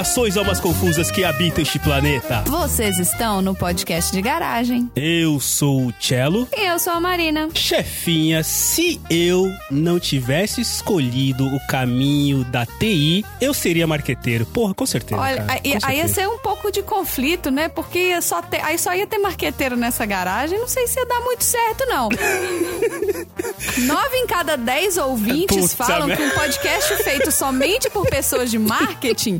Saudações, almas confusas que habitam este planeta. Vocês estão no podcast de garagem. Eu sou o Cello. E eu sou a Marina. Chefinha, se eu não tivesse escolhido o caminho da TI, eu seria marqueteiro. Porra, com certeza. Olha, cara, aí, com aí ia certeza. ser um pouco de conflito, né? Porque só ter, aí só ia ter marqueteiro nessa garagem. Não sei se ia dar muito certo, não. Nove em cada dez ouvintes Puta falam que um podcast feito somente por pessoas de marketing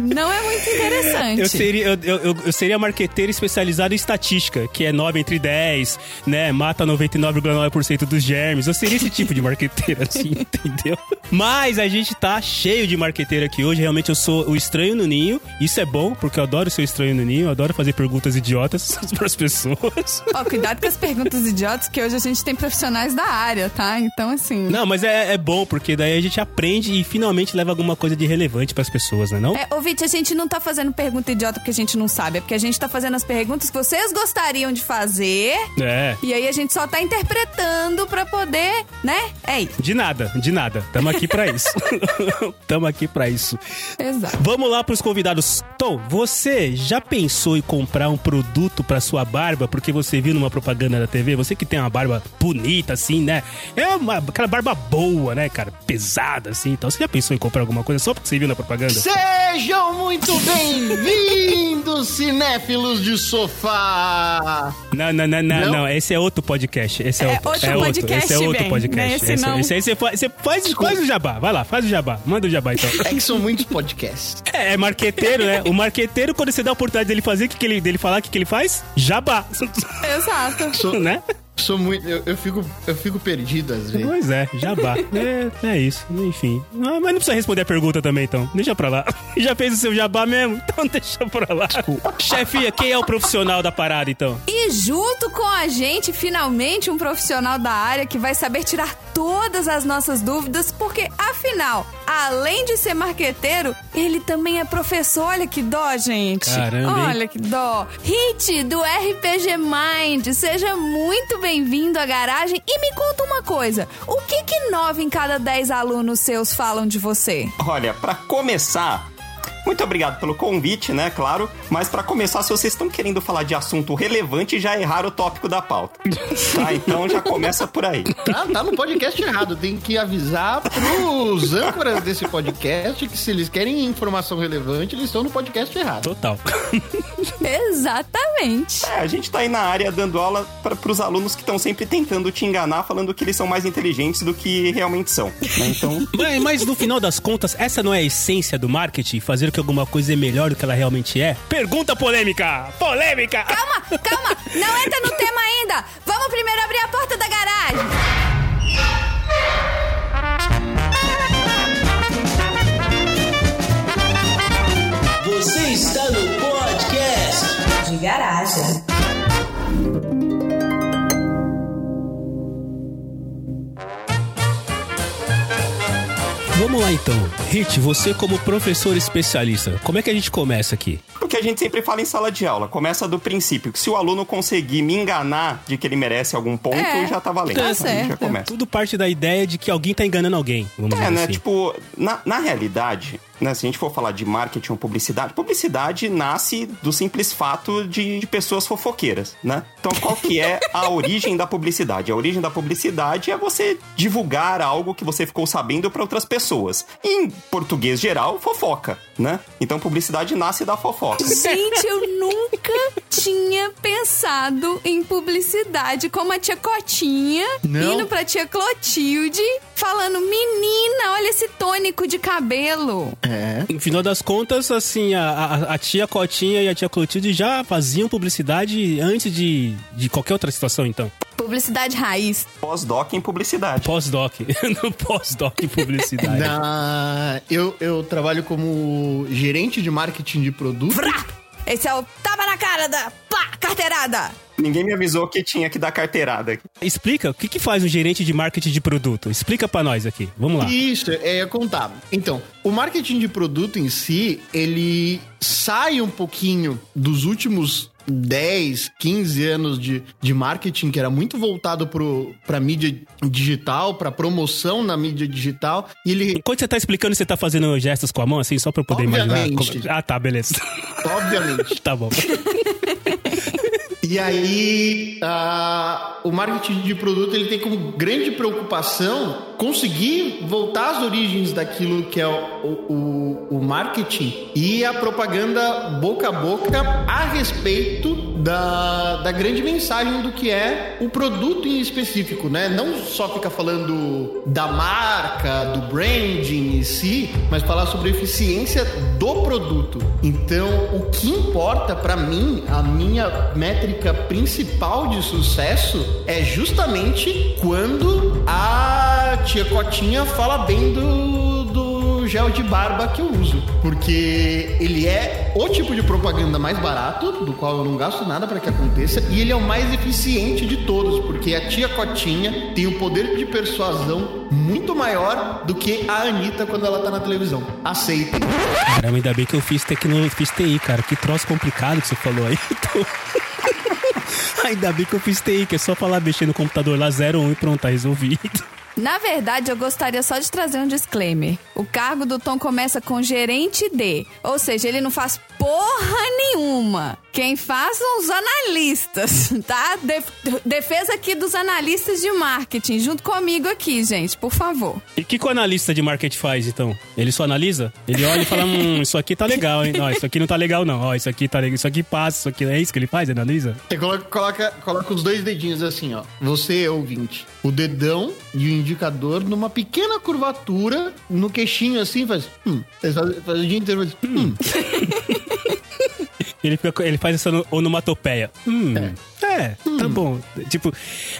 não é muito interessante. Eu seria, eu, eu, eu- seria marqueteiro especializado em estatística, que é 9 entre 10, né? Mata 99,9% dos germes. Eu seria esse tipo de marqueteiro, assim, entendeu? Mas a gente tá cheio de marqueteiro aqui hoje. Realmente eu sou o estranho no ninho. Isso é bom, porque eu adoro ser o estranho no ninho. Eu adoro fazer perguntas idiotas pras pessoas. Ó, cuidado com as perguntas idiotas, que hoje a gente tem profissionais da área, tá? Então, assim. Não, mas é, é bom, porque daí a gente aprende e finalmente leva alguma coisa de relevante pras pessoas, né? Não? É, ouvinte, a gente não tá fazendo pergunta idiota porque a gente não sabe, é porque a gente tá fazendo as perguntas que vocês gostariam de fazer. É. E aí a gente só tá interpretando pra poder, né? É isso. De nada, de nada. Tamo aqui pra isso. Tamo aqui pra isso. Exato. Vamos lá pros convidados. Tom, você já pensou em comprar um produto pra sua barba porque você viu numa propaganda da TV? Você que tem uma barba bonita, assim, né? É uma, aquela barba boa, né, cara? Pesada, assim. Então, você já pensou em comprar alguma coisa só porque você viu na propaganda? Sejam muito bem-vindos, cinéfilos de sofá! Não, não, não, não, Não? Esse é outro podcast. Esse é, É outro. outro é outro. podcast, Esse é outro bem, podcast. né? Esse esse, não. esse aí você faz, você faz, faz o jabá. Vai lá, faz o jabá. Manda o jabá, então. É que são muitos podcasts. É, é marqueteiro, né? O marqueteiro, quando você dá a oportunidade dele fazer, o que, que ele, dele falar, o que, que ele faz? Jabá. Exato. Né? Sou muito. Eu, eu fico, eu fico perdido às vezes. Pois é, jabá. É, é isso, enfim. Ah, mas não precisa responder a pergunta também, então. Deixa pra lá. Já fez o seu jabá mesmo? Então deixa pra lá. Chefia, quem é o profissional da parada, então? E junto com a gente, finalmente, um profissional da área que vai saber tirar todas as nossas dúvidas, porque afinal, além de ser marqueteiro, ele também é professor. Olha que dó, gente. Caramba, hein? Olha que dó. Hit do RPG Mind, seja muito bem-vindo à garagem e me conta uma coisa: o que que nove em cada dez alunos seus falam de você? Olha, pra começar, muito obrigado pelo convite, né, claro. Mas pra começar, se vocês estão querendo falar de assunto relevante, já erraram o tópico da pauta. Tá? Então já começa por aí. Tá, tá no podcast errado. Tem que avisar pros âncoras desse podcast que se eles querem informação relevante, eles estão no podcast errado. Total. Exatamente. É, a gente tá aí na área dando aula para pros alunos que estão sempre tentando te enganar, falando que eles são mais inteligentes do que realmente são. né? Então, Mas, mas no final das contas, essa não é a essência do marketing? Fazer que alguma coisa é melhor do que ela realmente é? Pergunta polêmica! Polêmica! Calma, calma, não entra no tema ainda. Vamos primeiro abrir a porta da garagem. Você está no podcast. De garagem. Vamos lá então. Hit, você como professor especialista, como é que a gente começa aqui? o que a gente sempre fala em sala de aula, começa do princípio que se o aluno conseguir me enganar de que ele merece algum ponto, É, já tá valendo. tá certo. Já começa. Tudo parte da ideia de que alguém tá enganando alguém, vamos É, dizer né? assim. Tipo, na, na realidade, né? Se a gente for falar de marketing ou publicidade, publicidade nasce do simples fato de, de pessoas fofoqueiras, né? Então, qual que é a origem da publicidade? A origem da publicidade é você divulgar algo que você ficou sabendo para outras pessoas. Em português geral, fofoca, né? Então, publicidade nasce da fofoca. Gente, eu nunca tinha pensado em publicidade como a tia Cotinha Não? indo pra tia Clotilde falando: Menina, olha esse tônico de cabelo. É. No final das contas, assim, a, a- a tia Cotinha e a tia Clotilde já faziam publicidade antes de, de qualquer outra situação, então. Publicidade raiz. Pós-doc em publicidade. Pós-doc. no pós-doc em publicidade. Na- eu, eu trabalho como gerente de marketing de produto. Vrá! Esse é o tapa na cara da pá, carteirada. Ninguém me avisou que tinha que dar carteirada aqui. Explica, o que, que faz um gerente de marketing de produto? Explica pra nós aqui. Vamos lá. Isso, é ia contar. Então, o marketing de produto em si, ele sai um pouquinho dos últimos 10, 15 anos de, de marketing, que era muito voltado para mídia digital, para promoção na mídia digital. E ele, Enquanto você tá explicando, você tá fazendo gestos com a mão, assim, só pra eu poder imaginar. Obviamente. como- Ah, tá, beleza. obviamente, tá bom. E aí, o marketing de produto ele tem como grande preocupação conseguir voltar às origens daquilo que é o, o, o marketing e a propaganda boca a boca a respeito da, da grande mensagem do que é o produto em específico, né? Não só ficar falando da marca, do branding em si, mas falar sobre a eficiência do produto. Então, o que importa para mim, a minha métrica principal de sucesso é justamente quando a tia Cotinha fala bem do, do gel de barba que eu uso. Porque ele é o tipo de propaganda mais barato, do qual eu não gasto nada para que aconteça, e ele é o mais eficiente de todos, porque a tia Cotinha tem um poder de persuasão muito maior do que a Anitta quando ela tá na televisão. Aceitem. Caramba, ainda bem que eu fiz tecnologia, fiz TI, cara. Que troço complicado que você falou aí. Então... ainda bem que eu fiz que é só falar mexer no computador lá 01 e pronto, tá resolvido. Na verdade, eu gostaria só de trazer um disclaimer. O cargo do Tom começa com gerente de, ou seja, ele não faz porra nenhuma. Quem faz são os analistas, tá? Def- defesa aqui dos analistas de marketing, junto comigo aqui, gente, por favor. E o que, que o analista de marketing faz, então? Ele só analisa? Ele olha e fala, hum, isso aqui tá legal, hein? Não, isso aqui não tá legal, não. Ó, isso aqui tá legal, isso aqui passa, isso aqui... É isso que ele faz, analisa? Você coloca, coloca, coloca os dois dedinhos assim, ó. Você, ouvinte. O dedão e o indicador numa pequena curvatura no queixinho assim, faz. Hum. Faz, faz o dia inteiro, faz. Hum. Ele, fica- ele faz essa ono- onomatopeia. Hum. É, tá bom. Tipo,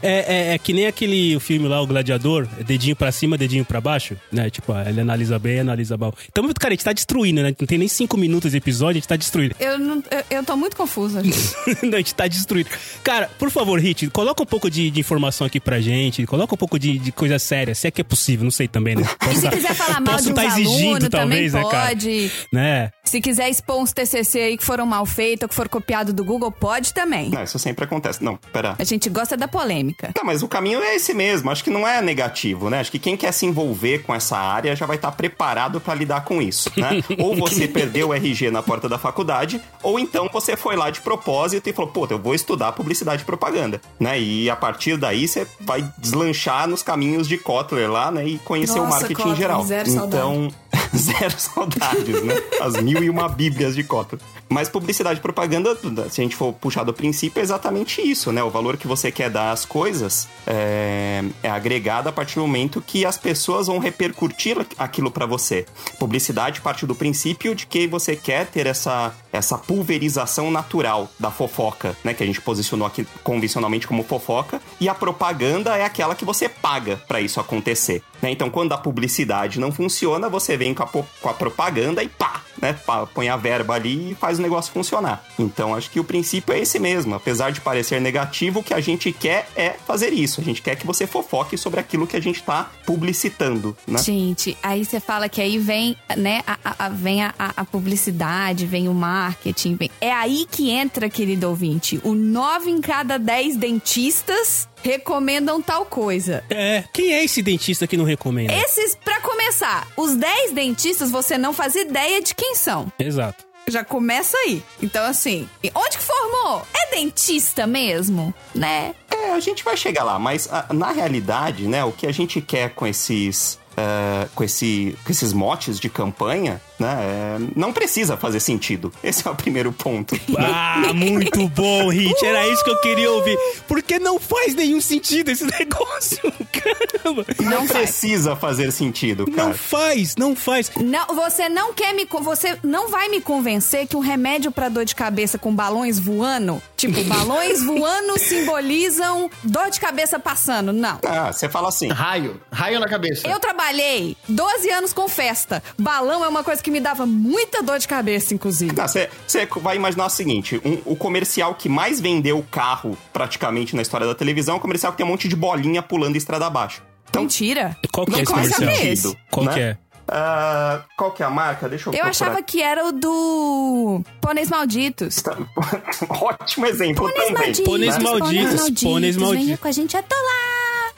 é, é- é que nem aquele filme lá, O Gladiador, é dedinho pra cima, dedinho pra baixo, né? Tipo, ah, ele analisa bem, analisa mal. Então, cara, a gente tá destruindo, né? Não tem nem cinco minutos de episódio, a gente tá destruindo. Eu, não, eu, eu tô muito confusa. Não, a gente tá destruído. Cara, por favor, Hit, coloca um pouco de, de informação aqui pra gente, coloca um pouco de, de coisa séria, se é que é possível, não sei também, né? E se Posso- quiser falar mal posso de uns tá exigindo, também talvez, né, cara? pode. Né? Se quiser expor uns TCC aí que foram mal feitos ou que foram copiados do Google, pode também. Não, isso sempre acontece. Não, pera. A gente gosta da polêmica. Não, mas o caminho é esse mesmo. Acho que não é negativo, né? Acho que quem quer se envolver com essa área já vai estar preparado pra lidar com isso, né? ou você perdeu o RG na porta da faculdade, ou então você foi lá de propósito e falou, pô, eu vou estudar publicidade e propaganda, né? E a partir daí você vai deslanchar nos caminhos de Kotler lá, né? E conhecer o Nossa, marketing Kotler, em geral. zero então, zero saudades, né? As mil e uma bíblias de Kotler. Mas publicidade e propaganda, se a gente for puxar do princípio, é exatamente isso, né? O valor que você quer dar às coisas é, é agregado a partir do momento que as pessoas vão repercutir aquilo pra você. Publicidade parte do princípio de que você quer ter essa, essa pulverização natural da fofoca, né? Que a gente posicionou aqui convencionalmente como fofoca. E a propaganda é aquela que você paga pra isso acontecer. né? Então, quando a publicidade não funciona, você vem com a, com a propaganda e pá, né? Põe a verba ali e faz o negócio funcionar. Então, acho que o princípio é esse mesmo. Apesar de parecer negativo, o que a gente quer é fazer isso. A gente quer que você fofoque sobre aquilo que a gente tá publicitando, né? Gente, aí você fala que aí vem, né, a, a- vem a, a- publicidade, vem o marketing, vem... É aí que entra, querido ouvinte, o 9 em cada 10 dentistas recomendam tal coisa. É, quem é esse dentista que não recomenda? Esses, pra começar, os 10 dentistas você não faz ideia de quem são. Exato. Já começa aí. Então, assim, onde que formou? É dentista mesmo, né? É, a gente vai chegar lá, mas ah, na realidade, né, o que a gente quer com esses. eh, com, esse, com esses motes de campanha, né? é, não precisa fazer sentido. Esse é o primeiro ponto. Ah, muito bom, Hit. Era isso que eu queria ouvir. Porque não faz nenhum sentido esse negócio. Caramba. Não precisa fazer sentido, cara. Não faz, não faz. Não, você não quer me. Você não vai me convencer que um remédio pra dor de cabeça com balões voando, tipo, balões voando simbolizam dor de cabeça passando. Não. Ah, você fala assim. Raio. Raio na cabeça. Eu trabalhei 12 anos com festa. Balão é uma coisa que me dava muita dor de cabeça, inclusive. Você você vai imaginar o seguinte: um- o comercial que mais vendeu carro praticamente na história da televisão é um comercial que tem um monte de bolinha pulando estrada abaixo. Então, Mentira. Qual que é esse comercial? ver esse. Qual né? que é? Ah, qual que é a marca? Deixa eu Eu procurar. achava que era o do Pôneis Malditos. Ótimo exemplo Pôneis também. Malditos. Pôneis malditos, pôneis malditos. Venha com a gente atolar.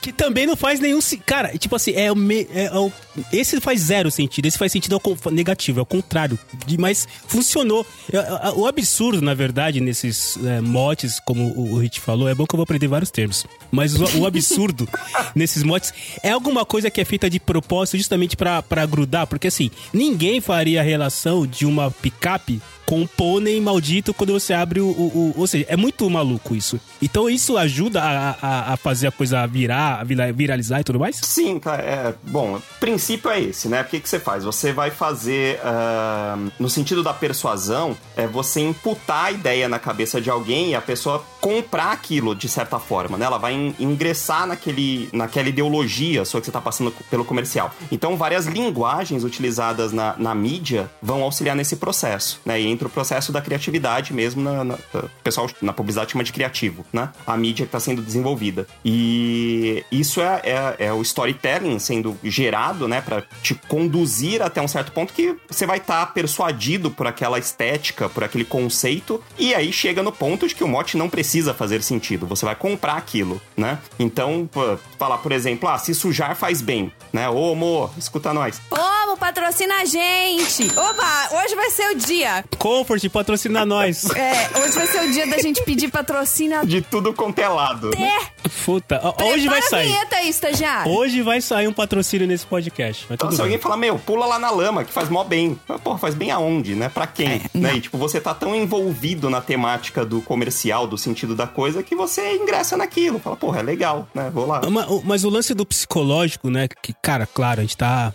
Que também não faz nenhum. Cara, tipo assim, é o. Me, é o- esse faz zero sentido. Esse faz sentido con- negativo, é o contrário. De- Mas funcionou. É, é, O absurdo, na verdade, nesses é, motes, como o, Hit falou, é bom que eu vou aprender vários termos. Mas o, o absurdo nesses motes é alguma coisa que é feita de propósito justamente pra grudar. Porque assim, ninguém faria a relação de uma picape com um pônei maldito quando você abre o, o- o- Ou seja, é muito maluco isso. Então isso ajuda a, a, a fazer a coisa virar, viralizar e tudo mais? Sim, cara, é, bom, o princípio é esse, né? O que, que você faz? Você vai fazer, ah, no sentido da persuasão, é você imputar a ideia na cabeça de alguém e a pessoa comprar aquilo de certa forma, né? Ela vai in- ingressar naquele, naquela ideologia só que você tá passando pelo comercial. Então, várias linguagens utilizadas na, na mídia vão auxiliar nesse processo, né? E entra o processo da criatividade mesmo, na, na- pessoal na publicidade chama de criativo, né? A mídia que está sendo desenvolvida. E isso é, é, é o storytelling sendo gerado, né? Pra te conduzir até um certo ponto que você vai estar persuadido por aquela estética, por aquele conceito, e aí chega no ponto de que o mote não precisa fazer sentido. Você vai comprar aquilo, né? Então, falar, por exemplo, ah, se sujar faz bem, né? Ô, amor, escuta nós. Ô, patrocina a gente! Oba, hoje vai ser o dia. Comfort, patrocina nós. É, hoje vai ser o dia da gente pedir patrocínio até. De tudo quanto é lado. Puta, ó, hoje vai sair. vinheta aí, estagiário. Hoje vai sair um patrocínio nesse podcast. Mas Então, tudo se bem. alguém falar, meu, pula lá na lama, que faz mó bem. Mas, Porra, faz bem aonde, né? Pra quem? né? E, tipo, você tá tão envolvido na temática do comercial, do sentido da coisa, que você ingressa naquilo. Fala, porra, é legal, né? Vou lá. Ma- o- Mas o lance do psicológico, né? Que, cara, claro, a gente tá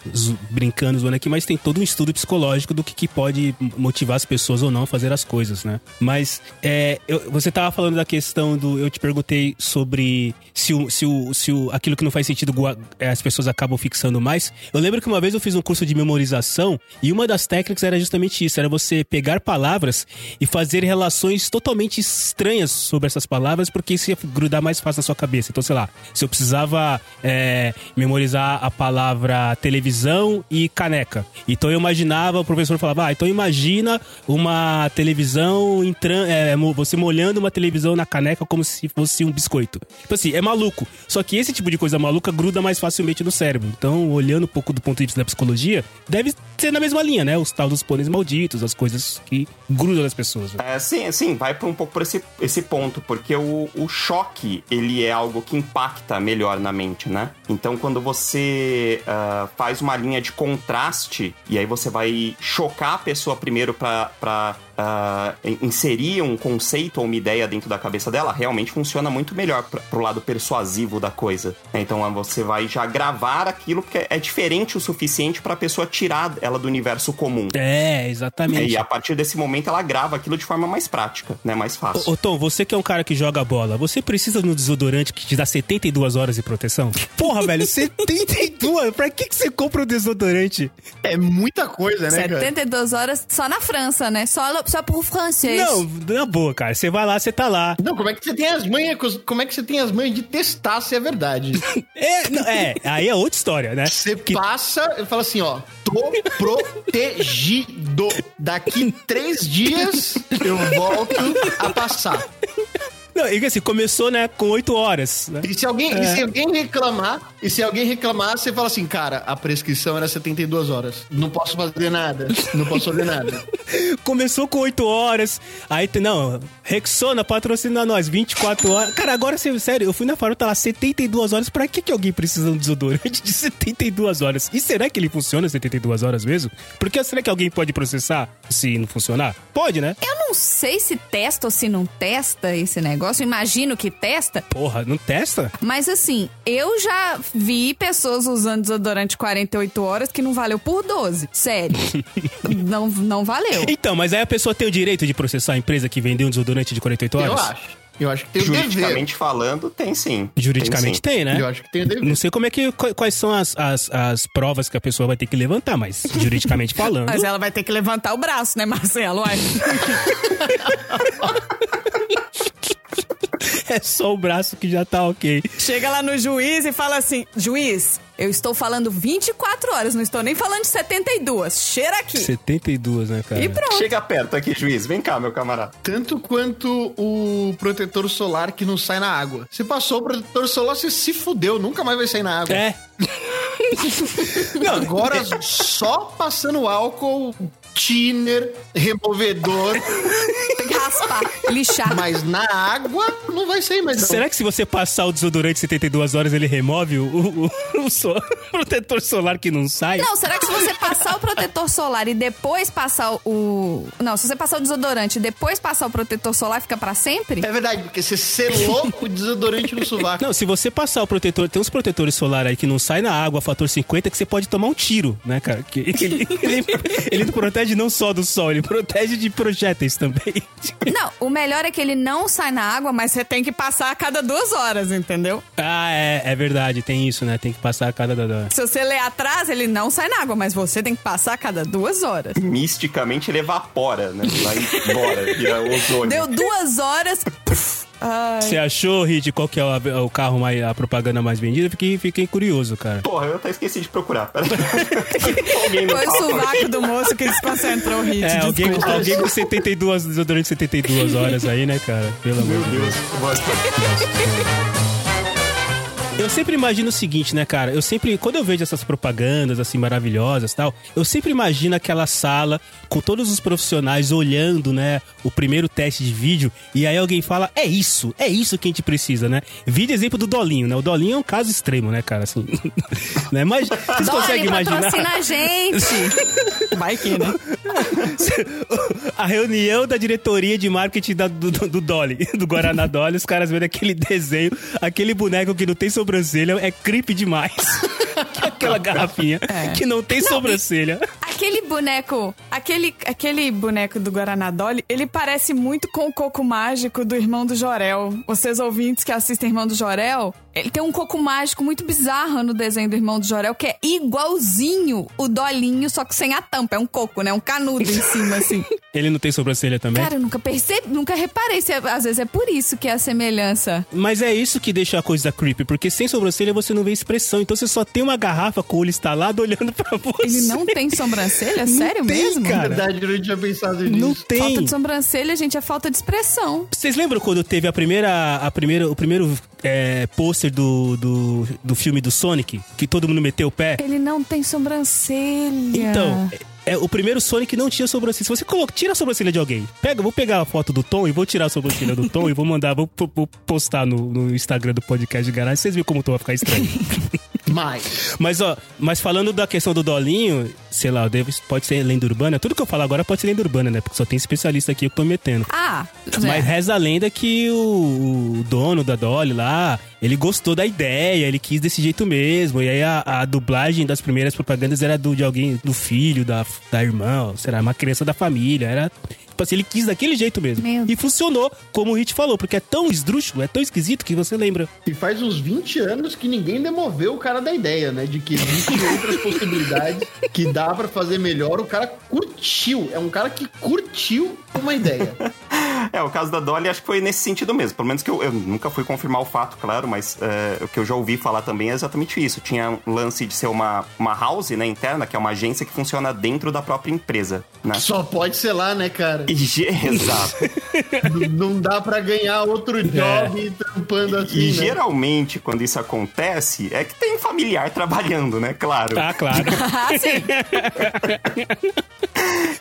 brincando, zoando aqui, mas tem todo um estudo psicológico do que, que pode motivar as pessoas ou não fazer as coisas, né? Mas é, eu- você tava falando da questão do. Eu te perguntei sobre se, o, se, o, se o, aquilo que não faz sentido é, as pessoas acabam fixando mais. Eu lembro que uma vez eu fiz um curso de memorização e uma das técnicas era justamente isso: era você pegar palavras e fazer relações totalmente estranhas sobre essas palavras, porque isso ia grudar mais fácil na sua cabeça. Então, sei lá, se eu precisava é, memorizar a palavra televisão e caneca. Então eu imaginava, o professor falava, ah, então imagina uma televisão entrando, é, você molhando uma televisão na caneca como se fosse um biscoito. Tipo assim, é maluco. Só que esse tipo de coisa maluca gruda mais facilmente no cérebro. Então, olhando um pouco do ponto de vista da psicologia, deve ser na mesma linha, né? Os tal dos pôneis malditos, as coisas que grudam nas pessoas. né? É, sim, sim, vai um pouco por esse, esse ponto, porque o, o choque, ele é algo que impacta melhor na mente, né? Então, quando você ah, faz uma linha de contraste, e aí você vai chocar a pessoa primeiro pra, pra in- inserir um conceito ou uma ideia dentro da cabeça dela, realmente funciona muito melhor pra, pro lado persuasivo da coisa. né? Então, ah, você vai já gravar aquilo, porque é diferente o suficiente pra pessoa tirar ela do universo comum. É, exatamente. e a partir desse momento ela grava aquilo de forma mais prática, né? Mais fácil. Ô, Tom, você que é um cara que joga bola, você precisa de um desodorante que te dá 72 horas de proteção? Porra, velho, 72? Pra que, que você compra um desodorante? É muita coisa, né, cara? 72 horas só na França, né? Só, só por francês. Não, na boa, cara. Você vai lá, você tá lá. Não, como é que você tem as manhas, como é que você tem as manhas de testar se é verdade? É, não, é, aí é outra história, né? Você Que- passa e fala assim, ó, tô protegido. Daqui três dias eu volto a passar. Não, e assim, começou, né, com 8 horas. Né? E se alguém, e se alguém reclamar, e se alguém reclamar, você fala assim, cara, a prescrição era 72 horas. Não posso fazer nada. Não posso fazer nada. Começou com 8 horas. Aí, tem- não, Rexona patrocina nós, 24 horas. Cara, agora, sé- sério, eu fui na farol, tá lá 72 horas. Pra que, que alguém precisa de um desodorante de 72 horas? E será que ele funciona 72 horas mesmo? Porque será que alguém pode processar se não funcionar? Pode, né? Eu não sei se testa ou se não testa esse negócio. Imagino que testa. Porra, não testa? Mas assim, eu já vi pessoas usando desodorante 48 horas que não valeu por 12. Sério. não, não valeu. Então, mas aí a pessoa tem o direito de processar a empresa que vendeu um desodorante de 48 horas? Eu acho. Eu acho que tem. Juridicamente falando, tem sim. Juridicamente Tem, sim. tem, né? Eu acho que tem o dever. Não sei como é que qu- quais são as, as, as provas que a pessoa vai ter que levantar, mas juridicamente falando. Mas ela vai ter que levantar o braço, né, Marcelo? É só o braço que já tá ok. Chega lá no juiz e fala assim: juiz, eu estou falando 24 horas, não estou nem falando de 72. Cheira aqui. 72, né, cara? E pronto. Chega perto aqui, juiz. Vem cá, meu camarada. Tanto quanto o protetor solar que não sai na água. Você passou o protetor solar, você se fudeu, nunca mais vai sair na água. É. Não, agora só passando álcool, thinner, removedor, raspar, lixar. mas na água não vai sair mais. não. Será que se você passar o desodorante 72 horas, ele remove o, o, o, o so- protetor solar que não sai? Não, será que se você passar o protetor solar e depois passar o. Não, se você passar o desodorante e depois passar o protetor solar, fica pra sempre? É verdade, porque você selou o desodorante no sovaco. Não, se você passar o protetor, tem uns protetores solar aí que não sai na água, fator 50, que você pode tomar um tiro, né, cara? Que ele, ele, ele protege não só do sol, ele protege de projéteis também. Não, o melhor é que ele não sai na água, mas você tem que passar a cada duas horas, entendeu? Ah, é, é verdade, tem isso, né? Tem que passar a cada. da- da- Se você ler atrás, ele não sai na água, mas você tem que passar a cada duas horas. Misticamente ele evapora, né? Vai embora, vira ozônio. Deu duas horas. puf. Ai. Você achou, Hit, qual que é o, o carro mais, a propaganda mais vendida? Fiquei, fiquei curioso, cara. Porra, eu até esqueci de procurar. Foi o sovaco do moço que desconcentrou o hit. É, alguém, alguém com 72, desodorante 72 horas aí, né, cara? Pelo amor Meu de Deus. Deus. Eu sempre imagino o seguinte, né, cara? Eu sempre, quando eu vejo essas propagandas assim maravilhosas e tal, eu sempre imagino aquela sala com todos os profissionais olhando, né, o primeiro teste de vídeo e aí alguém fala: "É isso, é isso que a gente precisa", né? Vídeo exemplo do Dolinho, né? O Dolinho é um caso extremo, né, cara, assim. né? Mas vocês conseguem Dolly, imaginar patrocina a gente. Vai que, né? a reunião da diretoria de marketing da- do, do, do Dolly, do Guaraná Dolly, os caras vendo aquele desenho, aquele boneco que não tem sobrancelha, é creepy demais. Que é aquela garrafinha que não tem sobrancelha. Aquele boneco, aquele, aquele boneco do Guaraná Dolly, ele parece muito com o coco mágico do Irmão do Jorel. Vocês ouvintes que assistem Irmão do Jorel, ele tem um coco mágico muito bizarro no desenho do Irmão do Jorel, que é igualzinho o Dolinho, só que sem a tampa. É um coco, né? Um canudo em cima, assim. Ele não tem sobrancelha também? Cara, eu nunca percebi, nunca reparei. Se é- às vezes é por isso que é a semelhança. Mas é isso que deixa a coisa creepy, porque sem sobrancelha você não vê expressão. Então você só tem uma garrafa com o olho instalado olhando pra você. Ele não tem sobrancelha? Não Sério tem, mesmo? cara. Na verdade, eu não tinha pensado nisso. Não tem. Falta de sobrancelha, gente, é falta de expressão. Vocês lembram quando teve a primeira, a primeira, o primeiro é, pôster do, do, do filme do Sonic? Que todo mundo meteu o pé? Ele não tem sobrancelha. Então, é, o primeiro Sonic não tinha sobrancelha. Se você coloca, tira a sobrancelha de alguém. Pega, vou pegar a foto do Tom e vou tirar a sobrancelha do Tom e vou mandar, vou, vou- vou postar no, no Instagram do podcast de garagem. Vocês viram como o Tom vai ficar estranho. Mas, mas, ó, mas falando da questão do Dolinho, sei lá, pode ser lenda urbana. Tudo que eu falar agora pode ser lenda urbana, né? Porque só tem especialista aqui que eu tô metendo. Ah, Mas é. reza a lenda que o, o dono da Dolly lá, ele gostou da ideia, ele quis desse jeito mesmo. E aí a, a dublagem das primeiras propagandas era do, de alguém, do filho, da, da irmã, ou será, uma criança da família. Era. Tipo assim, ele quis daquele jeito mesmo. Meu E funcionou, como o Hit falou, porque é tão esdrúxulo, é tão esquisito que você lembra. e faz uns 20 anos que ninguém demoveu o cara da ideia, né? De que existem outras possibilidades que dá pra fazer melhor. O cara curtiu. É um cara que curtiu uma ideia. É, o caso da Dolly acho que foi nesse sentido mesmo. Pelo menos que eu, eu nunca fui confirmar o fato, claro, mas é, o que eu já ouvi falar também é exatamente isso. Tinha um lance de ser uma, uma house, né, interna, que é uma agência que funciona dentro da própria empresa, né? Só pode ser lá, né, cara? Exato. Não dá pra ganhar outro job trampando assim, E né? geralmente, quando isso acontece, é que tem familiar trabalhando, né? Claro. Ah, claro. Ah, sim.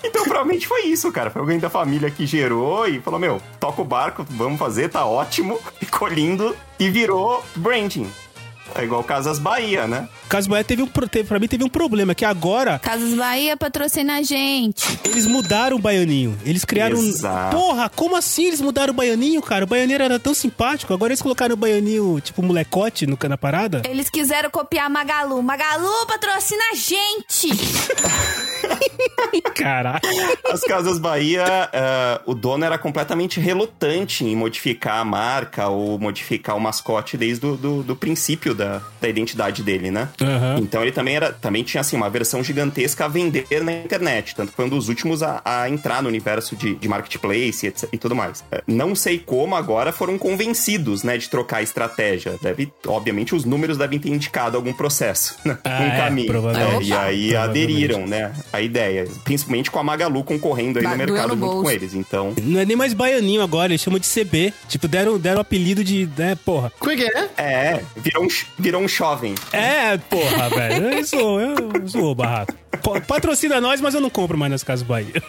Então provavelmente foi isso, cara. Foi alguém da família que gerou e falou: Meu, toca o barco, vamos fazer, tá ótimo. Ficou lindo e virou branding. É igual Casas Bahia, né? Caso Bahia teve um, teve, pra mim teve um problema, que agora Casas Bahia patrocina a gente. eles mudaram o Baianinho. Eles criaram. Exato. Porra, como assim eles mudaram o Baianinho, cara? O Baianinho era tão simpático. Agora eles colocaram o Baianinho, tipo, molecote no, na parada. Eles quiseram copiar Magalu. Magalu patrocina a gente. Caraca. As Casas Bahia, eh, o dono era completamente relutante em modificar a marca ou modificar o mascote desde o do, do princípio da, da identidade dele, né? Aham. Então ele também era também tinha assim uma versão gigantesca a vender na internet, tanto que foi um dos últimos a, a entrar no universo de, de marketplace e, etc- e tudo mais. Eh, Não sei como agora foram convencidos, né, de trocar a estratégia. Deve, obviamente, os números devem ter indicado algum processo, né, Ah, um é, caminho. provavelmente. É, e aí aderiram, né, a ideia, principalmente com a Magalu concorrendo aí no mercado junto bolso. com eles. Então, Não é nem mais baianinho agora, eles chamam de CB. Tipo, deram, deram o apelido de, né, porra. Como é que é? é, virou um, virou um jovem. É, porra, velho. Eu sou, eu sou barraco. Pa- Patrocina nós, mas eu não compro mais nas Casas Bahia.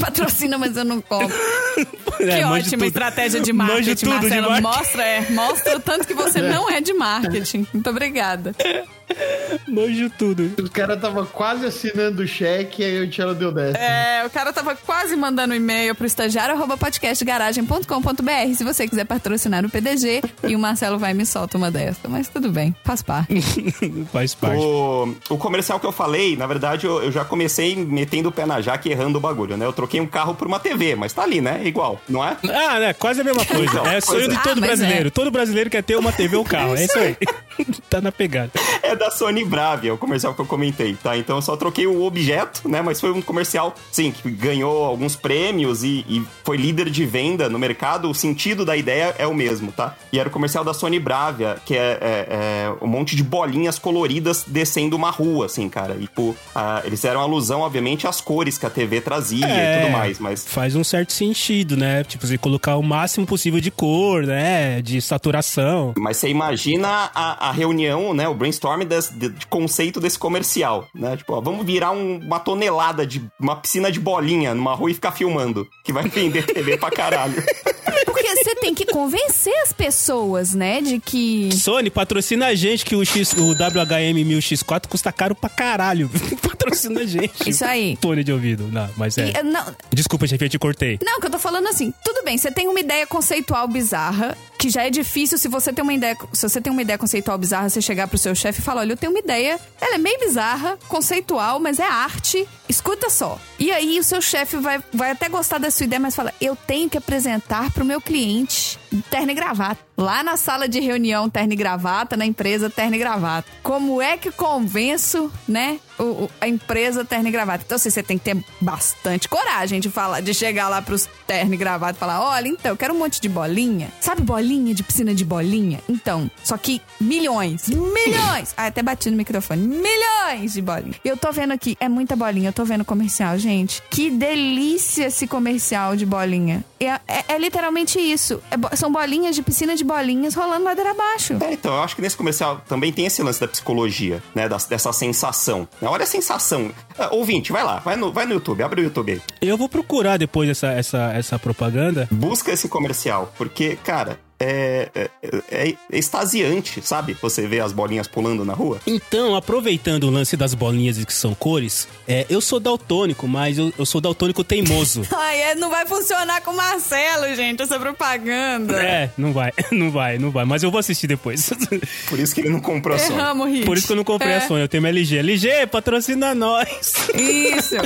Patrocina, mas eu não compro. É, Que ótima tudo. estratégia de marketing, tudo de Marcelo. marketing. Mostra, é, mostra o tanto que você não é de marketing. Muito obrigada. Manjo tudo. O cara tava quase assinando o cheque e aí o Tchelo deu dessa. É, o cara tava quase mandando um e-mail pro estagiário arroba podcastgaragem.com.br se você quiser patrocinar o PDG e o Marcelo vai e me solta uma dessa. Mas tudo bem, faz parte. Faz parte. O, o comercial que eu falei, na verdade, eu, eu já comecei metendo o pé na jaca e errando o bagulho, né? Eu troquei um carro por uma TV, mas tá ali, né? Igual, não é? Ah, né? Quase a mesma coisa. Então, é sonho pois de é. todo Ah, brasileiro. é. Todo brasileiro quer ter uma TV ou um carro. É isso aí. tá na pegada. É da Sony Bravia, o comercial que eu comentei, tá? Então eu só troquei o objeto, né? Mas foi um comercial, sim, que ganhou alguns prêmios e, e foi líder de venda no mercado. O sentido da ideia é o mesmo, tá? E era o comercial da Sony Bravia, que é, é- é um monte de bolinhas coloridas descendo uma rua, assim, cara. E, tipo, ah, eles eram alusão, obviamente, às cores que a TV trazia É, e tudo mais, mas Faz um certo sentido, né? Tipo, você colocar o máximo possível de cor, né? De saturação. Mas você imagina a, a reunião, né? O brainstorm des- de, de conceito desse comercial, né? Tipo, ó, vamos virar um- uma tonelada de uma piscina de bolinha numa rua e ficar filmando. Que vai vender TV pra caralho. Porque você tem que convencer as pessoas, né, de que. Sony, patrocina a gente que o, X, o WHM 1000X4 custa caro pra caralho. patrocina a gente. Isso aí. Fone de ouvido. Não, mas é. E, não, Desculpa, chefe, eu te cortei. Não, que eu tô falando assim, tudo bem, você tem uma ideia conceitual bizarra, que já é difícil se você tem uma ideia, se você tem uma ideia conceitual bizarra, você chegar pro seu chefe e falar, olha, eu tenho uma ideia, ela é meio bizarra, conceitual, mas é arte, escuta só. E aí o seu chefe vai, vai até gostar da sua ideia, mas fala, eu tenho que apresentar pro meu cliente terno e gravata. Lá na sala de reunião, terno e gravata, na empresa, terno e gravata. Como é que convenço, né, o- a empresa terno e gravata? Então, assim, você tem que ter bastante coragem de falar, de chegar lá pros terno e gravata e falar: olha, então, eu quero um monte de bolinha. Sabe bolinha de piscina de bolinha? Então, só que milhões, milhões! Ah, até bati no microfone. Milhões de bolinha. Eu tô vendo aqui, é muita bolinha, eu tô vendo comercial, gente. Que delícia esse comercial de bolinha. É, é- é literalmente isso. É são bolinhas de piscina de bolinhas rolando ladeira abaixo. É, então, eu acho que nesse comercial também tem esse lance da psicologia, né? dessa sensação. né, Olha a sensação. Ah, ouvinte, vai lá, vai no, vai no YouTube, abre o YouTube aí. Eu vou procurar depois essa, essa, essa propaganda. Busca esse comercial, porque, cara, é, é, é extasiante, sabe? Você vê as bolinhas pulando na rua. Então, aproveitando o lance das bolinhas que são cores, é, eu sou daltônico, mas eu, eu sou daltônico teimoso. Ai, é, não vai funcionar com o Marcelo, gente, essa propaganda. É, não vai, não vai, não vai. Mas eu vou assistir depois. Por isso que ele não comprou a Sony. Por isso que eu não comprei é. a Sony, eu tenho uma LG. LG, patrocina nós! Isso.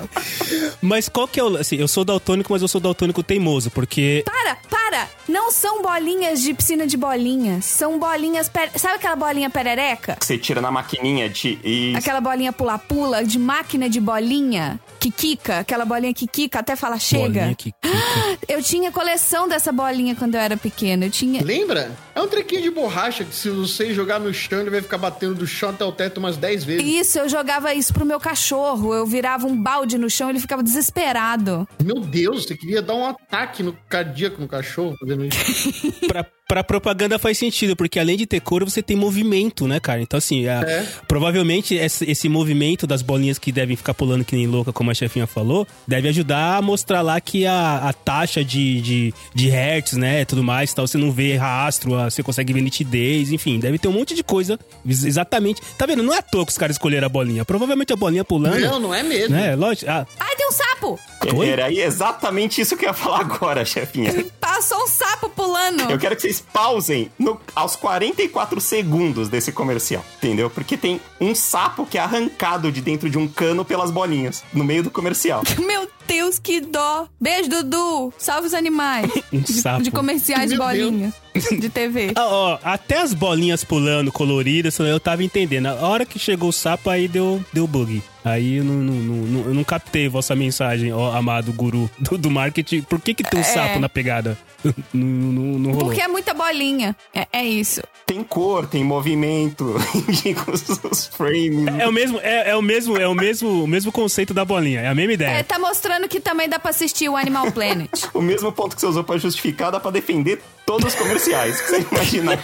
Mas qual que é o lance? Assim, eu sou daltônico, mas eu sou daltônico teimoso, porque Para, para! Não são bolinhas de piscina de bolinhas. São bolinhas. per- Sabe aquela bolinha perereca? Que você tira na maquininha de. E... Aquela bolinha pula-pula de máquina de bolinha que quica, aquela bolinha que quica até fala chega. bolinha que quica. Eu tinha coleção dessa bolinha quando eu era pequena. Eu tinha. Lembra? É um trequinho de borracha que se você jogar no chão, ele vai ficar batendo do chão até o teto umas 10 vezes. Isso, eu jogava isso pro meu cachorro. Eu virava um balde no chão, ele ficava desesperado. Meu Deus, você queria dar um ataque no cardíaco no cachorro fazendo isso. pra, pra propaganda faz sentido, porque além de ter cor, você tem movimento, né, cara? Então, assim, a- É. provavelmente esse, esse movimento das bolinhas que devem ficar pulando que nem louca, como a chefinha falou, deve ajudar a mostrar lá que a, a taxa de, de, de hertz, né, tudo mais, tal, você não vê rastro, a- você consegue ver nitidez, enfim, deve ter um monte de coisa, ex- exatamente. Tá vendo? Não é à toa que os caras escolheram a bolinha, provavelmente a bolinha pulando, Não, não é mesmo. né, lógico, ah, Ai, tem um sapo! Oi? Era aí exatamente isso que eu ia falar agora, chefinha. Passou um sapo pulando. Eu quero que vocês vocês pausem no- aos 44 segundos desse comercial, entendeu? Porque tem um sapo que é arrancado de dentro de um cano pelas bolinhas, no meio do comercial. Meu Deus, que dó. Beijo, Dudu. Salve os animais. Um de, sapo. de comerciais de Meu bolinhas. De TV. Ó, até as bolinhas pulando coloridas, eu tava entendendo. A hora que chegou o sapo, aí deu, deu bug. Aí eu não, não, não, não- eu não captei vossa mensagem, ó, amado guru do, do marketing. Por que que tem um É. sapo na pegada? não, não, não rolou. Porque é muita bolinha. É, é isso. Tem cor, tem movimento, os, frames. É o mesmo, é, é o mesmo, é o mesmo, o mesmo conceito da bolinha. É a mesma ideia. É, tá mostrando que também dá pra assistir o Animal Planet. O mesmo ponto que você usou pra justificar dá pra defender todos os comerciais que você imaginar.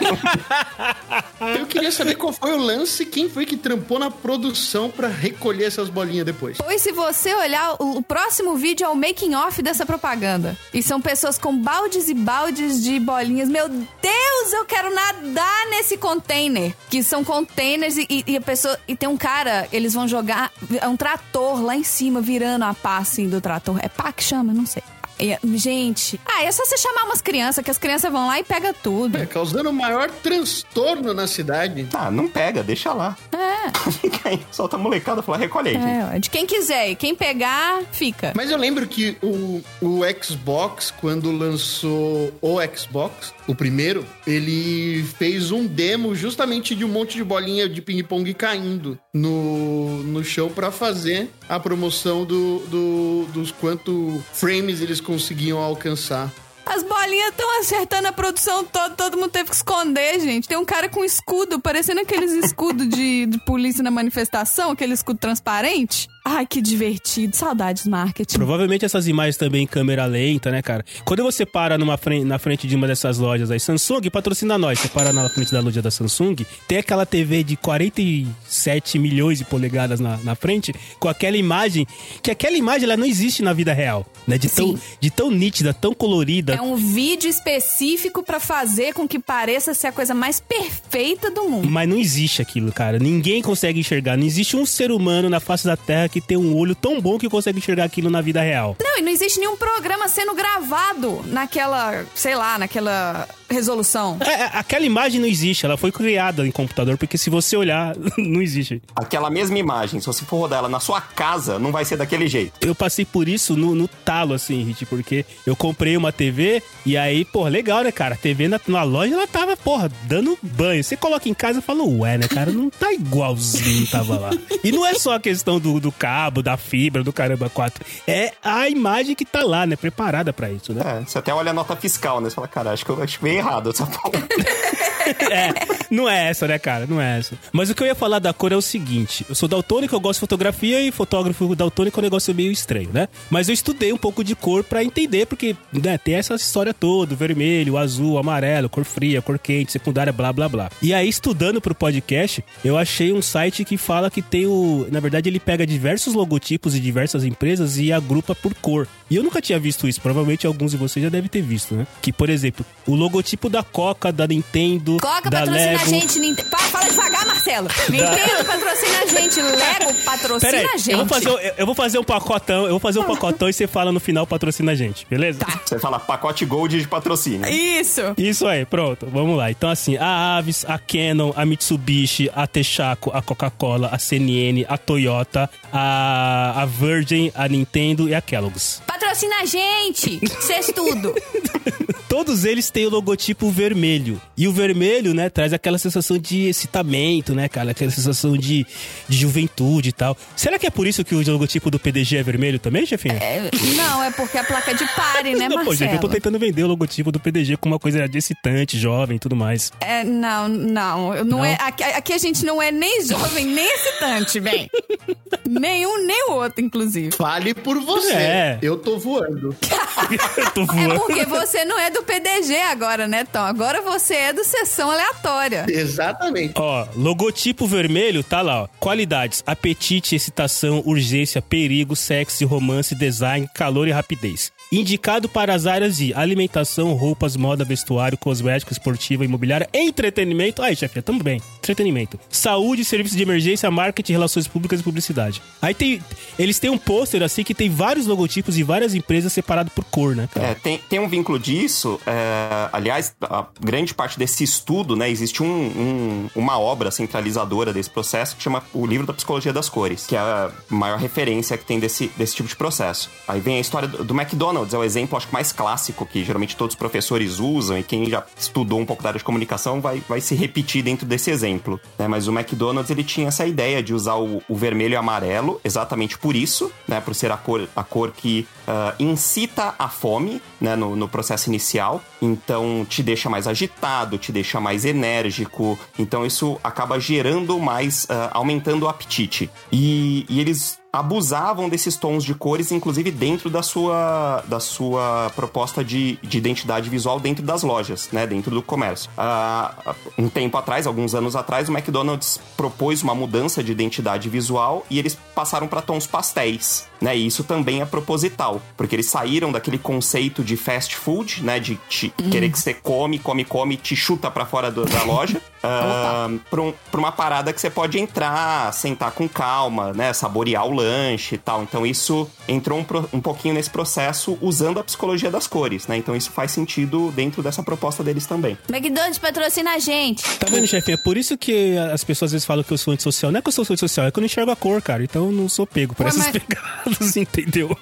Eu queria saber qual foi o lance, quem foi que trampou na produção pra recolher essas bolinhas depois. Pois se você olhar, o, o próximo vídeo é o making off dessa propaganda. E são pessoas com baldes e baldes de bolinhas. Meu Deus, eu quero nadar nesse container. Que são containers e, e- e a pessoa. E tem um cara, eles vão jogar. É um trator lá em cima, virando a pá assim do trator. É pá que chama? Não sei. E, gente. Ah, é só você chamar umas crianças, que as crianças vão lá e pegam tudo. É, causando o maior transtorno na cidade. Ah, não pega, deixa lá. É. Fica aí, solta a molecada e fala, recolhe aí, gente. É, de quem quiser. E quem pegar, fica. Mas eu lembro que o, o Xbox, quando lançou o Xbox, o primeiro, ele fez um demo justamente de um monte de bolinha de ping-pong caindo no, no show pra fazer a promoção do, do- dos quanto frames eles conseguiam alcançar. As bolinhas estão acertando a produção toda, todo mundo teve que esconder, gente. Tem um cara com escudo, parecendo aqueles escudos de, de polícia na manifestação, aquele escudo transparente. Ai, que divertido. Saudades marketing. Provavelmente essas imagens também em câmera lenta, né, cara? Quando você para numa frente, na frente de uma dessas lojas aí, Samsung patrocina nós. Você para na frente da loja da Samsung, tem aquela TV de 47 milhões de polegadas na, na frente, com aquela imagem, que aquela imagem ela não existe na vida real, né? De tão, Sim. de tão nítida, tão colorida. É um vídeo específico pra fazer com que pareça ser a coisa mais perfeita do mundo. Mas não existe aquilo, cara. Ninguém consegue enxergar. Não existe um ser humano na face da Terra que tem um olho tão bom que consegue enxergar aquilo na vida real. Não, e não existe nenhum programa sendo gravado naquela, sei lá, naquela resolução. É, é, aquela imagem não existe, ela foi criada em computador, porque se você olhar, não existe. Aquela mesma imagem, se você for rodar ela na sua casa, não vai ser daquele jeito. Eu passei por isso no, no talo, assim, Hit, porque eu comprei uma TV e aí, pô, legal, né, cara? A TV na, na loja, ela tava, porra, dando banho. Você coloca em casa e fala, ué, né, cara? Não tá igualzinho tava lá. E não é só a questão do, do cabo, da fibra, do caramba 4. É a imagem que tá lá, né? Preparada pra isso, né? É, você até olha a nota fiscal, né? Você fala, cara, acho que eu acho veio errado essa porra. É, não é essa, né, cara? Não é essa. Mas o que eu ia falar da cor é o seguinte: eu sou daltônico, eu gosto de fotografia e fotógrafo daltônico é um negócio meio estranho, né? Mas eu estudei um pouco de cor pra entender, porque né, tem essa história toda: vermelho, azul, amarelo, cor fria, cor quente, secundária, blá blá blá. E aí, estudando pro podcast, eu achei um site que fala que tem o. Na verdade, ele pega diversos logotipos de diversas empresas e agrupa por cor. E eu nunca tinha visto isso, provavelmente alguns de vocês já devem ter visto, né? Que, por exemplo, o logotipo da Coca, da Nintendo, Coca da patrocina Lego... a gente. Ninte- Fala devagar, Marcelo. Nintendo patrocina a gente. Lego patrocina Pera aí, a gente. eu vou, fazer, eu- eu vou fazer um pacotão, eu vou fazer um pacotão e você fala no final patrocina a gente, beleza? Tá. Você fala pacote gold de patrocínio. Isso. Isso aí, pronto, vamos lá. Então, assim, a Avis, a Canon, a Mitsubishi, a Texaco, a Coca-Cola, a CNN, a Toyota, a, a Virgin, a Nintendo e a Kellogg's. Patrocina a gente. Cês tudo. Todos eles têm o logotipo vermelho. E o vermelho, né, traz aquela sensação de excitamento, né, cara? Aquela sensação de, de juventude e tal. Será que é por isso que o logotipo do PDG é vermelho também, chefinho? É, não, é porque a placa de pare, né, Não, pô, gente, eu tô Marcelo? tentando vender o logotipo do PDG com uma coisa de excitante, jovem e tudo mais. É, não, não, não, Não? é. Aqui, aqui a gente não é nem jovem, nem excitante, bem. Nenhum, nem o outro, inclusive. Fale por você. É. Eu tô voando. Eu tô É voando. porque você não é do PDG agora, né, Tom? Agora você é do sessão aleatória. Exatamente. Ó, logotipo vermelho, tá lá, ó. Qualidades: apetite, excitação, urgência, perigo, sexo, romance, design, calor e rapidez. Indicado para as áreas de alimentação, roupas, moda, vestuário, cosmético, esportiva, imobiliária, entretenimento. Aí, chefe, tamo bem. Entretenimento. Saúde, serviços de emergência, marketing, relações públicas e publicidade. Aí tem. Eles têm um pôster assim que tem vários logotipos de várias empresas separados por cor, né? É, tem, tem um vínculo disso. é, aliás, a grande parte desse estudo, né? Existe um, um- uma obra centralizadora desse processo que chama o livro da psicologia das cores, que é a maior referência que tem desse, desse tipo de processo. Aí vem a história do, do McDonald's, é o exemplo, acho que mais clássico, que geralmente todos os professores usam, e quem já estudou um pouco da área de comunicação vai, vai se repetir dentro desse exemplo. né? Mas o McDonald's ele tinha essa ideia de usar o, o vermelho e amarelo exatamente por isso, né? Por ser a cor, a cor que ah, incita a fome, né? No, no processo inicial. Então te deixa mais agitado, te deixa mais enérgico. Então isso acaba gerando mais, ah, aumentando o apetite. E, e eles abusavam desses tons de cores, inclusive dentro da sua, da sua proposta de, de identidade visual dentro das lojas, né? Dentro do comércio. Ah, um tempo atrás, alguns anos atrás, o McDonald's propôs uma mudança de identidade visual e eles passaram para tons pastéis, né? E isso também é proposital, porque eles saíram daquele conceito de fast food, né? De te- querer que você come, come, come, te chuta para fora do- da loja. ah, pra, um- uma parada que você pode entrar, sentar com calma, né? Saborear o lanche e tal. Então isso entrou um, pro- um pouquinho nesse processo usando a psicologia das cores, né? Então isso faz sentido dentro dessa proposta deles também. McDonald's patrocina a gente. Tá vendo, chefe? É por isso que as pessoas às vezes falam que eu sou antissocial. Não é que eu sou antissocial, é que eu não enxergo a cor, cara. Então eu não sou pego por Ué, essas mas- pegadas, entendeu?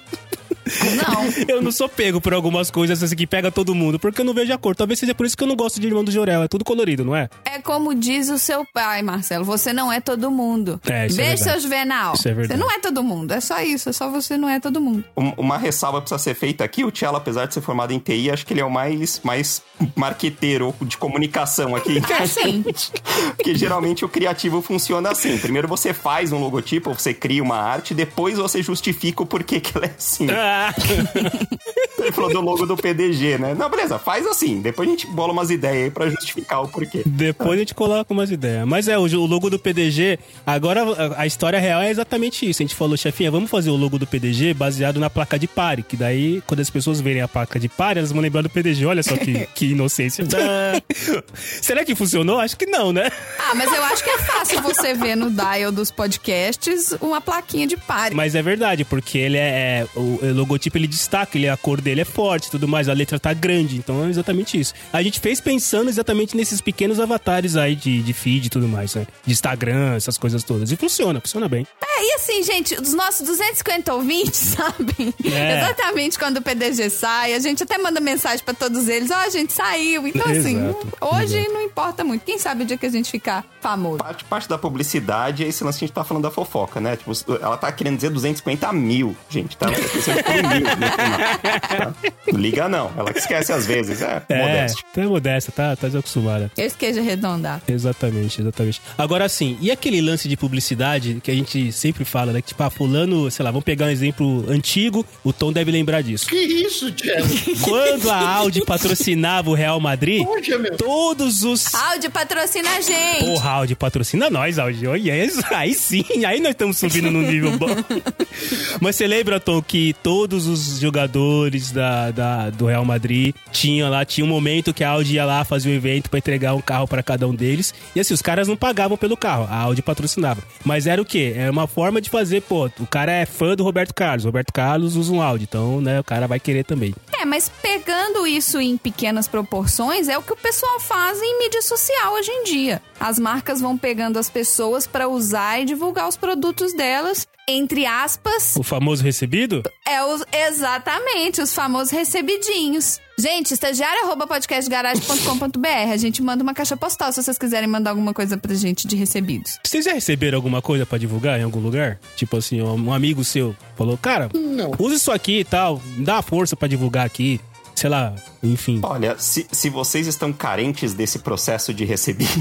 Não. Eu não sou pego por algumas coisas assim que pega todo mundo, porque eu não vejo a cor. Talvez seja por isso que eu não gosto de Irmão do Jorel. É tudo colorido, não é? É como diz o seu pai, Marcelo. Você não é todo mundo. É, isso é Beijo, verdade. seu Juvenal. Isso é verdade. Você não é todo mundo. É só isso. É só você não é todo mundo. Um- Uma ressalva precisa ser feita aqui. O Tchela, apesar de ser formado em TI, acho que ele é o mais, mais marqueteiro de comunicação aqui. Ah, sim. Porque geralmente o criativo funciona assim. Primeiro você faz um logotipo, você cria uma arte, depois você justifica o porquê que ela é assim. Ah, Ele falou do logo do PDG, né? Não, beleza, faz assim. Depois a gente bola umas ideias aí pra justificar o porquê. depois a gente coloca umas ideias. Mas é, o, logo do PDG, agora a, história real é exatamente isso. A gente falou, chefinha, vamos fazer o logo do PDG baseado na placa de pare. Que daí, quando as pessoas verem a placa de pare, elas vão lembrar do PDG. Olha só que, que inocência. Será que funcionou? Acho que não, né? Ah, mas eu acho que é fácil você ver no dial dos podcasts uma plaquinha de pare. Mas é verdade, porque ele é. é- o, o logotipo ele destaca, ele, a cor dele é forte e tudo mais, a letra tá grande. Então é exatamente isso. A gente fez pensando exatamente nesses pequenos avatares aí de, de feed e tudo mais, né? De Instagram, essas coisas todas. E funciona, funciona bem. É, e assim, gente, os nossos 250 ouvintes sabem É. exatamente quando o PDG sai. A gente até manda mensagem pra todos eles: Ó, a gente saiu. Então, assim, Exato, hoje não importa muito. Quem sabe o dia que a gente ficar famoso. Parte, parte da publicidade é esse lance que a gente tá falando da fofoca, né? Tipo, ela tá querendo dizer 250 mil, gente, tá? Tá? Não Liga não, ela que esquece às vezes, é, É, modesto. tá modesta, tá, tá desacostumada. Esse queijo arredondado. Exatamente, exatamente. Agora sim, e aquele lance de publicidade que a gente sempre fala, né? Que tipo, ah, fulano, sei lá, vamos pegar um exemplo antigo, o Tom deve lembrar disso. Que isso, Tchela? Quando a Audi patrocinava o Real Madrid, Poxa, meu. todos os Áudio patrocina a gente. Porra, Audi patrocina nós, Audi. Olha, isso, aí sim, aí nós estamos subindo num nível bom. Mas você lembra, Tom, que todos os jogadores da, da- do Real Madrid tinham lá, tinha um momento que a Audi ia lá fazer um evento pra entregar um carro pra cada um deles. E assim, os caras não pagavam pelo carro, a Audi patrocinava. Mas era o quê? Era uma forma de fazer, pô, o cara é fã do Roberto Carlos. Roberto Carlos usa um Audi, então, né, o cara vai querer também. É, mas pegando isso em pequenas proporções, é o que o pessoal faz em mídia social hoje em dia. As marcas vão pegando as pessoas pra usar e divulgar os produtos delas, entre aspas, O famoso recebido? é os, exatamente, os famosos recebidinhos. Gente, estagiário arroba podcastgarage.com.br. A gente manda uma caixa postal se vocês quiserem mandar alguma coisa pra gente de recebidos. Vocês já receberam alguma coisa pra divulgar em algum lugar? Tipo assim, um um amigo seu falou, cara, Não. usa isso aqui e tal, dá força pra divulgar aqui. Sei lá, enfim. Olha, se, se vocês estão carentes desse processo de recebidos,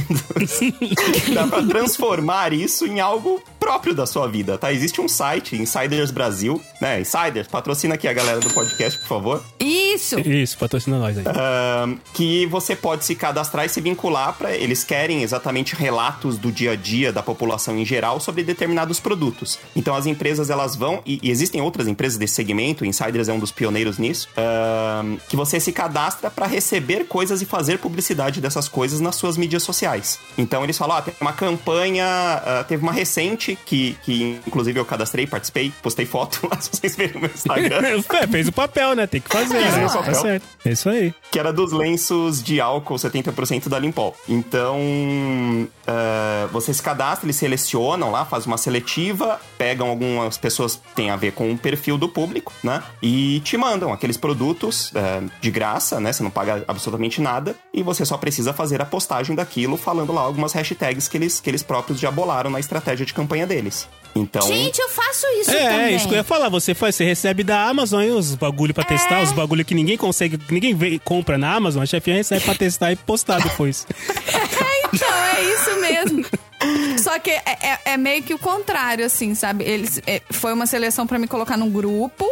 dá pra transformar isso em algo próprio da sua vida, tá? Existe um site, Insiders Brasil, né? Insiders, patrocina aqui a galera do podcast, por favor. Isso! Isso, patrocina nós aí. Ahn, que você pode se cadastrar e se vincular para eles querem exatamente relatos do dia a dia da população em geral sobre determinados produtos. Então as empresas elas vão e, e existem outras empresas desse segmento, o Insiders é um dos pioneiros nisso, ahn, que você se cadastra para receber coisas e fazer publicidade dessas coisas nas suas mídias sociais. Então eles falam, ah, tem uma campanha, ah, teve uma recente que, que inclusive eu cadastrei, participei, postei foto lá, se vocês verem no meu Instagram. É, fez o papel, né? Tem que fazer, Fez né? o papel. Tá certo. É isso aí. que era dos lenços de álcool 70% da Limpol. Então, eh, você se cadastra, eles selecionam lá, faz uma seletiva, pegam algumas pessoas que têm a ver com o perfil do público, né? E te mandam aqueles produtos eh, de graça, né? Você não paga absolutamente nada e você só precisa fazer a postagem daquilo falando lá algumas hashtags que eles, que eles próprios já bolaram na estratégia de campanha deles. Então, Gente, eu faço isso É, também. é isso que eu ia falar. Você faz, você recebe da Amazon os bagulho pra testar, os bagulho que ninguém consegue, ninguém vê, compra na Amazon, a chefinha recebe pra testar e postar depois. Então, é isso mesmo. Só que é, é- é meio que o contrário, assim, sabe? Eles, é, foi uma seleção pra me colocar num grupo.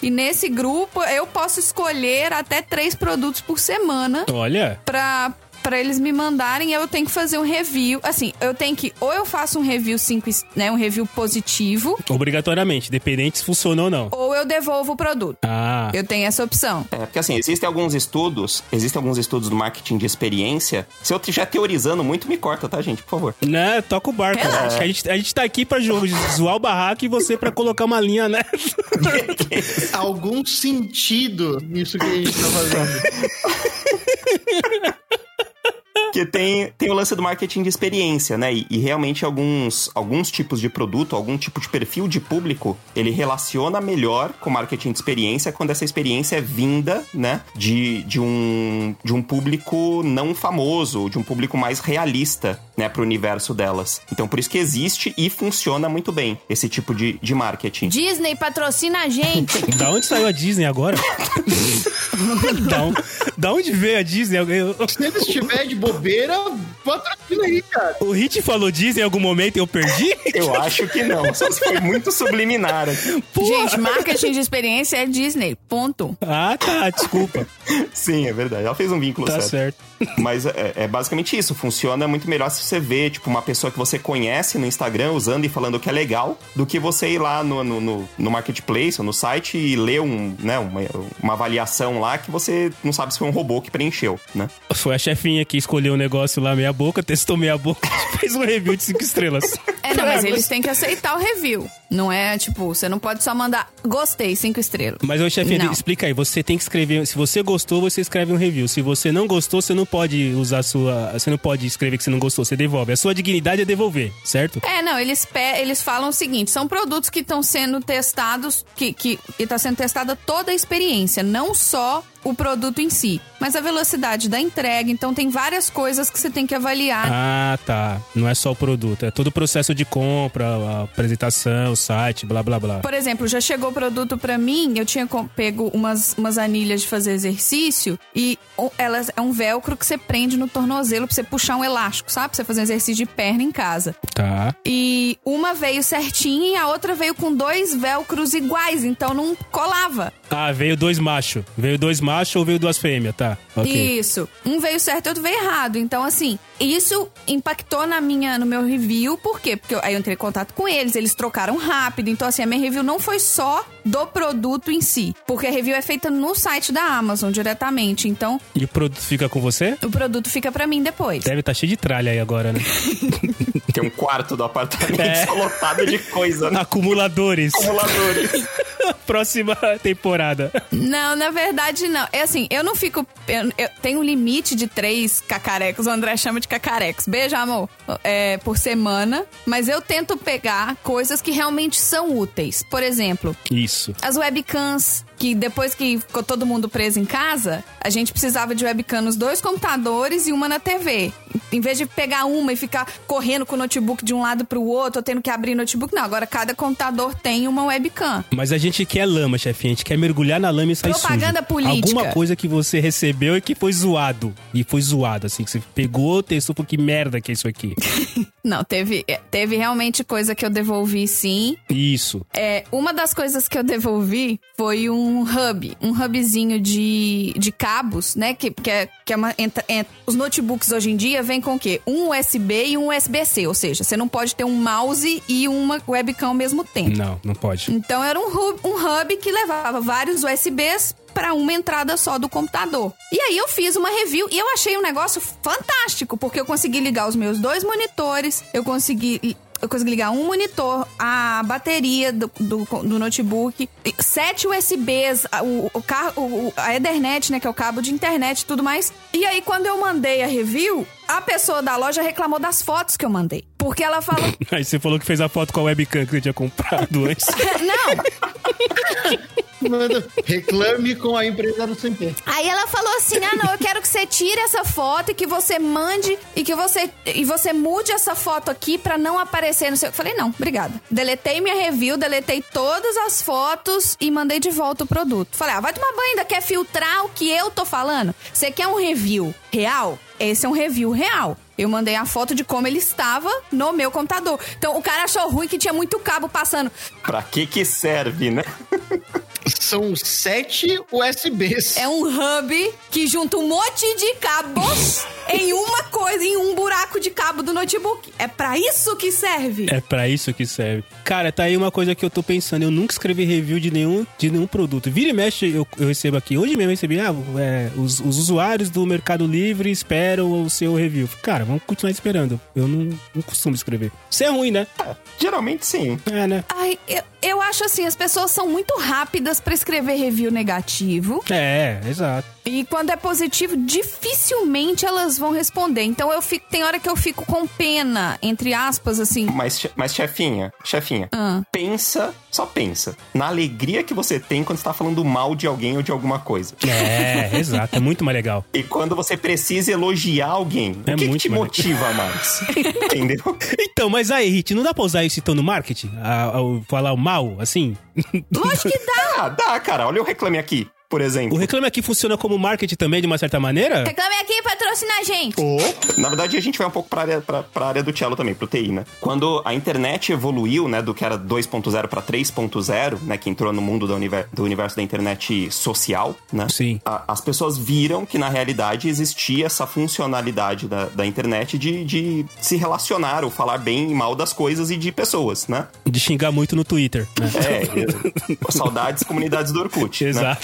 E nesse grupo eu posso escolher até três produtos por semana Olha, pra, pra eles me mandarem. Eu tenho que fazer um review. Assim, eu tenho que. Ou eu faço um review 5, né? Um review positivo, obrigatoriamente, dependente se funcionou ou não. ou eu devolvo o produto. Ah, Eu tenho essa opção. É, porque assim, existem alguns estudos, existem alguns estudos do marketing de experiência. Se eu estiver teorizando muito, me corta, tá, gente? Por favor. né? Toca o barco. Relaxa. A gente, a gente tá aqui pra zoar o barraco e você pra colocar uma linha, né? Algum sentido nisso que a gente tá fazendo. Porque tem, tem o lance do marketing de experiência, né? E, e realmente alguns, alguns tipos de produto, algum tipo de perfil de público, ele relaciona melhor com o marketing de experiência quando essa experiência é vinda, né? De, de, um, de um público não famoso, de um público mais realista, né? Pro universo delas. Então por isso que existe e funciona muito bem esse tipo de, de marketing. Disney patrocina a gente. Da onde saiu a Disney agora? da, on- da onde veio a Disney? Eu- Se ele estiver de bobeira, patrocina aí, cara. o Hit falou Disney em algum momento e eu perdi? Eu acho que não, só se foi muito subliminar aqui. Gente, marketing de experiência é Disney. Ponto. Ah, tá, desculpa. Sim, é verdade. Ela fez um vínculo Tá certo. certo. Mas é, é basicamente isso. Funciona muito melhor se você vê, tipo, uma pessoa que você conhece no Instagram usando e falando que é legal, do que você ir lá no, no, no- no marketplace ou no site e ler um, né, uma, uma avaliação lá que você não sabe se foi um robô que preencheu, né? Foi a chefinha que escolheu o negócio lá meia boca, testou meia boca e fez um review de cinco estrelas. É, não, mas eles têm que aceitar o review. Não é, tipo, você não pode só mandar gostei, cinco estrelas. Mas, ô Não. explica aí. Você tem que escrever. Se você gostou, você escreve um review. Se você não gostou, você não pode usar sua. Você não pode escrever que você não gostou. Você devolve. A sua dignidade é devolver, certo? É, não, eles, pe- eles falam o seguinte: são produtos que estão sendo testados, que, que está sendo testada toda a experiência, não só o produto em si, mas a velocidade da entrega. Então tem várias coisas que você tem que avaliar. Ah, tá. Não é só o produto. É todo o processo de compra, a apresentação, site, blá blá blá. Por exemplo, já chegou produto pra mim, eu tinha pego umas, umas anilhas de fazer exercício e o- elas é um velcro que você prende no tornozelo pra você puxar um elástico, sabe? Pra você fazer exercício de perna em casa. Tá. E uma veio certinha e a outra veio com dois velcros iguais, então não colava. Ah, veio dois machos. Veio dois machos ou veio duas fêmeas, tá? Ok. Isso. Um veio certo e outro veio errado. Então, assim, isso impactou na minha, no meu review. Por quê? Porque eu, aí eu entrei em contato com eles, eles trocaram rápido. Então, assim, a minha review não foi só do produto em si. Porque a review é feita no site da Amazon diretamente. Então, E o produto fica com você? o produto fica pra mim depois. Deve estar cheio de tralha aí agora, né? Tem um quarto do apartamento É. só lotado de coisa, né? Acumuladores. Acumuladores. Próxima temporada. Não, na verdade, não. É assim, eu não fico. Eu, eu tenho um limite de três cacarecos. O André chama de cacarecos. Beijo, amor. É, por semana. Mas eu tento pegar coisas que realmente são úteis. Por exemplo, Isso. as webcams. Que depois que ficou todo mundo preso em casa, a gente precisava de webcam nos dois computadores e uma na TV. Em vez de pegar uma e ficar correndo com o notebook de um lado pro outro, ou tendo que abrir notebook, não. Agora cada computador tem uma webcam. Mas a gente quer lama, chefinha. A gente quer mergulhar na lama e sair Propaganda sujo. política. Alguma coisa que você recebeu e que foi zoado. E foi zoado, assim. Que você pegou, testou, falou que merda que é isso aqui. Não, teve, é, teve realmente coisa que eu devolvi sim. Isso. É, uma das coisas que eu devolvi foi um hub, um hubzinho de, de cabos, né? Que, que, é, que é uma. entra- en- os notebooks hoje em dia vêm com o quê? Um USB e um USB-C, ou seja, você não pode ter um mouse e uma webcam ao mesmo tempo. Não, não pode. Então era um hub, um hub que levava vários USBs para uma entrada só do computador. E aí eu fiz uma review e eu achei um negócio fantástico, porque eu consegui ligar os meus dois monitores, eu consegui eu consegui ligar um monitor, a bateria do, do, do notebook, sete USBs, a- o, o, o- a Ethernet, né, que é o cabo de internet e tudo mais. E aí, quando eu mandei a review, a pessoa da loja reclamou das fotos que eu mandei. Porque ela falou, Aí você falou que fez a foto com a webcam que você tinha comprado antes. não, reclame com a empresa do CP. Aí ela falou assim: "Ah, não, eu quero que você tire essa foto e que você mande e que você e você mude essa foto aqui pra não aparecer no seu". Eu falei: "Não, obrigada". Deletei minha review, deletei todas as fotos e mandei de volta o produto. Falei: "Ah, vai tomar banho, ainda quer filtrar o que eu tô falando? Você quer um review real? Esse é um review real". Eu mandei a foto de como ele estava no meu computador. Então o cara achou ruim que tinha muito cabo passando. Pra que que serve, né? São sete USBs. É um hub que junta um monte de cabos em uma coisa, em um buraco de cabo do notebook. É pra isso que serve. É pra isso que serve. Cara, tá aí uma coisa que eu tô pensando. Eu nunca escrevi review de nenhum, de nenhum produto. Vira e mexe, eu, eu recebo aqui. Hoje mesmo eu recebi, ah, é, os, os usuários do Mercado Livre esperam o seu review. Cara, vamos continuar esperando. Eu não, não costumo escrever. Isso é ruim, né? Geralmente sim. É, né? Ai, eu, eu acho assim, as pessoas são muito rápidas pra escrever review negativo. É, exato. E quando é positivo, dificilmente elas vão responder. Então eu fico, tem hora que eu fico com pena, entre aspas, assim. Mas, mas chefinha, chefinha, Ah. pensa, só pensa, na alegria que você tem quando você tá falando mal de alguém ou de alguma coisa. É, exato. É muito mais legal. E quando você precisa elogiar alguém, É o que, que muito te mais motiva mais? Entendeu? Então, mas aí, Rit, não dá pra usar isso então no marketing? A- a- falar o mal, assim? Lógico que dá. Ah, dá, cara. Olha o reclame aqui, por O exemplo. Reclame Aqui funciona como marketing também, de uma certa maneira? Reclame aqui e patrocina a gente. Na verdade, a gente vai um pouco pra área, pra, pra área do cello também, pro TI, né? Quando a internet evoluiu, né, do que era 2.0 pra 3.0, né, que entrou no mundo do, univer- do universo da internet social, né? Sim. a- as pessoas viram que, na realidade, existia essa funcionalidade da, da internet de, de se relacionar ou falar bem e mal das coisas e de pessoas, né? De xingar muito no Twitter, né? É, saudades comunidades do Orkut. né?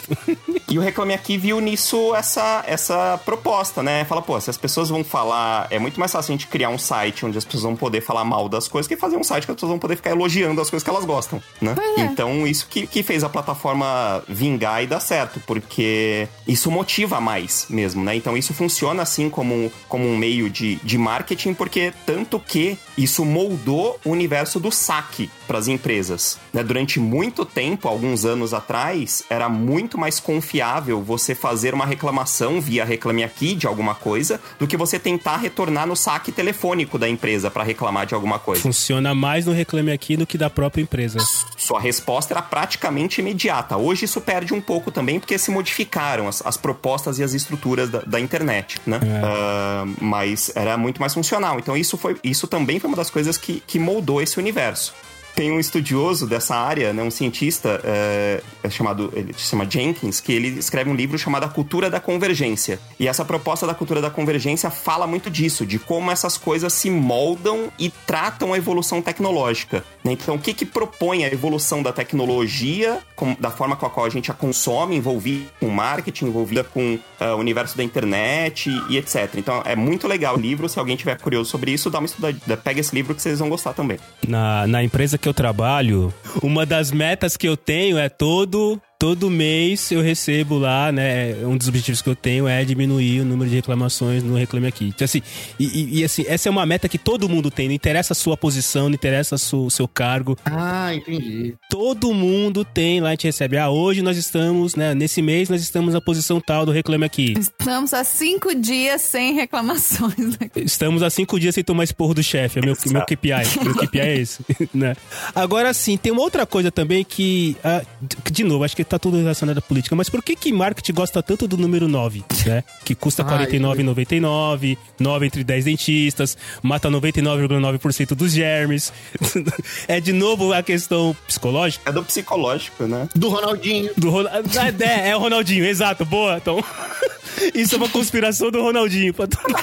E o Reclame Aqui viu nisso essa, essa proposta, né? Fala, pô, se as pessoas vão falar. É muito mais fácil a gente criar um site onde as pessoas vão poder falar mal das coisas que fazer um site que as pessoas vão poder ficar elogiando as coisas que elas gostam, né? É. Então, isso que, que fez a plataforma vingar e dar certo, porque isso motiva mais mesmo, né? Então, isso funciona assim como, como um meio de, de marketing, porque tanto que isso moldou o universo do saque para as empresas. Né? Durante muito tempo, alguns anos atrás, era muito mais confiável você fazer uma reclamação via Reclame Aqui de alguma coisa do que você tentar retornar no saque telefônico da empresa para reclamar de alguma coisa. Funciona mais no Reclame Aqui do que da própria empresa. Sua resposta era praticamente imediata. Hoje isso perde um pouco também porque se modificaram as, as propostas e as estruturas da, da internet, né? Ah, mas era muito mais funcional. Então isso, foi, isso também foi uma das coisas que, que moldou esse universo. Tem um estudioso dessa área, né, um cientista é, é chamado, ele se chama Jenkins, que ele escreve um livro chamado A Cultura da Convergência. E essa proposta da cultura da convergência fala muito disso, de como essas coisas se moldam e tratam a evolução tecnológica. né? Então, o que que propõe a evolução da tecnologia, com- da forma com a qual a gente a consome, envolvida com marketing, envolvida com ah, o universo da internet e, e etc. Então, é muito legal o livro. Se alguém tiver curioso sobre isso, dá uma estudada. Pega esse livro que vocês vão gostar também. Na, na empresa que eu trabalho, uma das metas que eu tenho é todo. Todo mês eu recebo lá, né? Um dos objetivos que eu tenho é diminuir o número de reclamações no Reclame Aqui. Então, assim, e, e- e, assim, essa é uma meta que todo mundo tem. Não interessa a sua posição, não interessa o seu cargo. Ah, entendi. Todo mundo tem lá, a gente recebe. Ah, hoje nós estamos, né? Nesse mês nós estamos na posição tal do Reclame Aqui. Estamos há cinco dias sem reclamações. Estamos há cinco dias sem tomar esporro do chefe. É meu, meu KPI. Meu KPI é esse. né? Agora sim, tem uma outra coisa também que, ah, de- de novo, acho que tá tudo relacionado à política, mas por que que marketing gosta tanto do número 9, né? Que custa R$ Ai, 49,99, 9 entre 10 dentistas, mata 99,9% dos germes. é de novo a questão psicológica É do psicológico, né? Do Ronaldinho. do Ronaldinho. É, é o Ronaldinho, exato, boa. Então, isso é uma conspiração do Ronaldinho. pra todo-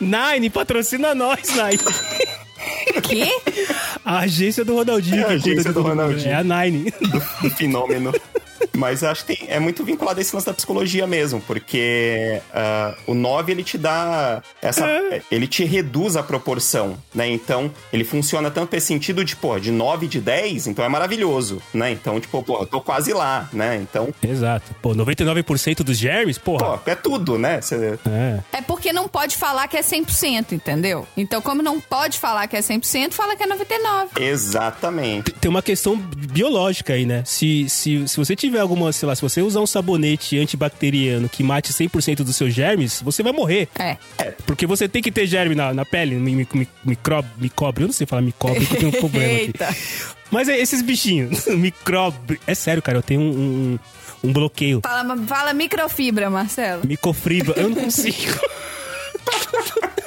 Nine, patrocina nós, Nine. Quê? A agência do Ronaldinho. É a agência do mundo. Ronaldinho. É a Nine. um fenômeno. Mas acho que tem- é muito vinculado a esse lance da psicologia mesmo, porque ah, o 9 ele te dá essa. Ele te reduz a proporção, né? Então, ele funciona tanto nesse sentido de, pô, de 9 de 10, então é maravilhoso, né? Então, tipo, pô, eu tô quase lá, né? Então, Exato. Pô, 99% dos germes, porra. pô, é tudo, né? Você- É. É porque não pode falar que é 100%, entendeu? Então, como não pode falar que é 100%, fala que é 99%. Exatamente. Tem uma questão biológica aí, né? Se, se, se você tiver alguma, sei lá, se você usar um sabonete antibacteriano que mate 100% dos seus germes, você vai morrer. É. Porque você tem que ter germe na, na pele, mi, mi, mi, microb, microbe, eu não sei falar microbe, porque eu tenho um problema aqui. Mas é esses bichinhos, microbe, é sério, cara, eu tenho um, um, um bloqueio. Fala, fala microfibra, Marcelo. Micofibra, eu não consigo.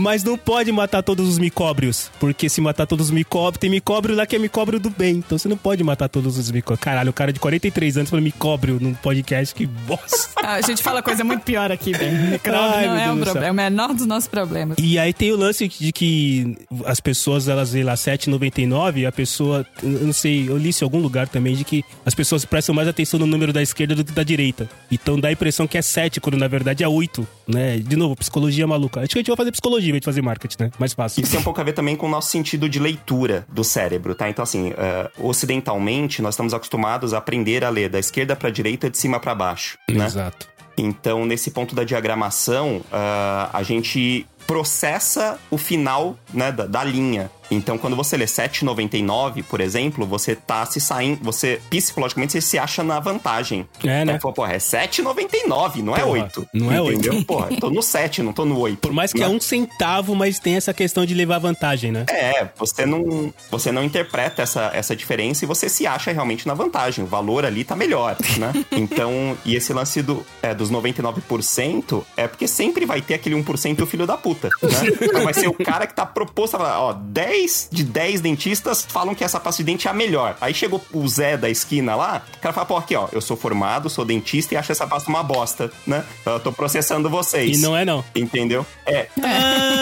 Mas não pode matar todos os micóbrios. Porque se matar todos os micóbrios, tem micóbrio lá que é micóbrio do bem. Então você não pode matar todos os micóbrios. Caralho, o cara de 43 anos falou micóbrio num podcast, que bosta. Ah, a gente fala coisa muito pior aqui, bem. Micróbio Ai, não é um problema, é o menor dos nossos problemas. E aí tem o lance de que as pessoas, elas veem lá 7,99, a pessoa, eu não sei, eu li isso em algum lugar também, de que as pessoas prestam mais atenção no número da esquerda do que da direita. Então dá a impressão que é 7, quando na verdade é 8, né? De novo, psicologia maluca. Acho que a gente vai fazer psicologia de fazer marketing, né? Mais fácil. Isso tem um pouco a ver também com o nosso sentido de leitura do cérebro, tá? Então, assim, eh, ocidentalmente, nós estamos acostumados a aprender a ler da esquerda para direita, de cima para baixo, né? Exato. Então, nesse ponto da diagramação, ah, a gente processa o final né, da, da linha. Então, quando você lê 7,99, por exemplo, você tá se saindo, você psicologicamente você se acha na vantagem. É, né? Então, pô, porra, é 7,99, não é Porra, 8. não é entendeu? 8. Porra, tô no 7, não tô no 8. Por mais que né? é um centavo, mas tem essa questão de levar vantagem, né? É, você não, você não interpreta essa, essa diferença e você se acha realmente na vantagem. O valor ali tá melhor, né? Então, e esse lance do, é, dos 99% é porque sempre vai ter aquele 1% filho da puta, né? Então vai ser o cara que tá proposto a falar, ó, 10 de 10 dentistas falam que essa pasta de dente é a melhor. Aí chegou o Zé da esquina lá, o cara fala, pô, aqui, ó, eu sou formado, sou dentista e acho essa pasta uma bosta, né? Eu tô processando vocês. E não é não. Entendeu? É, Ah,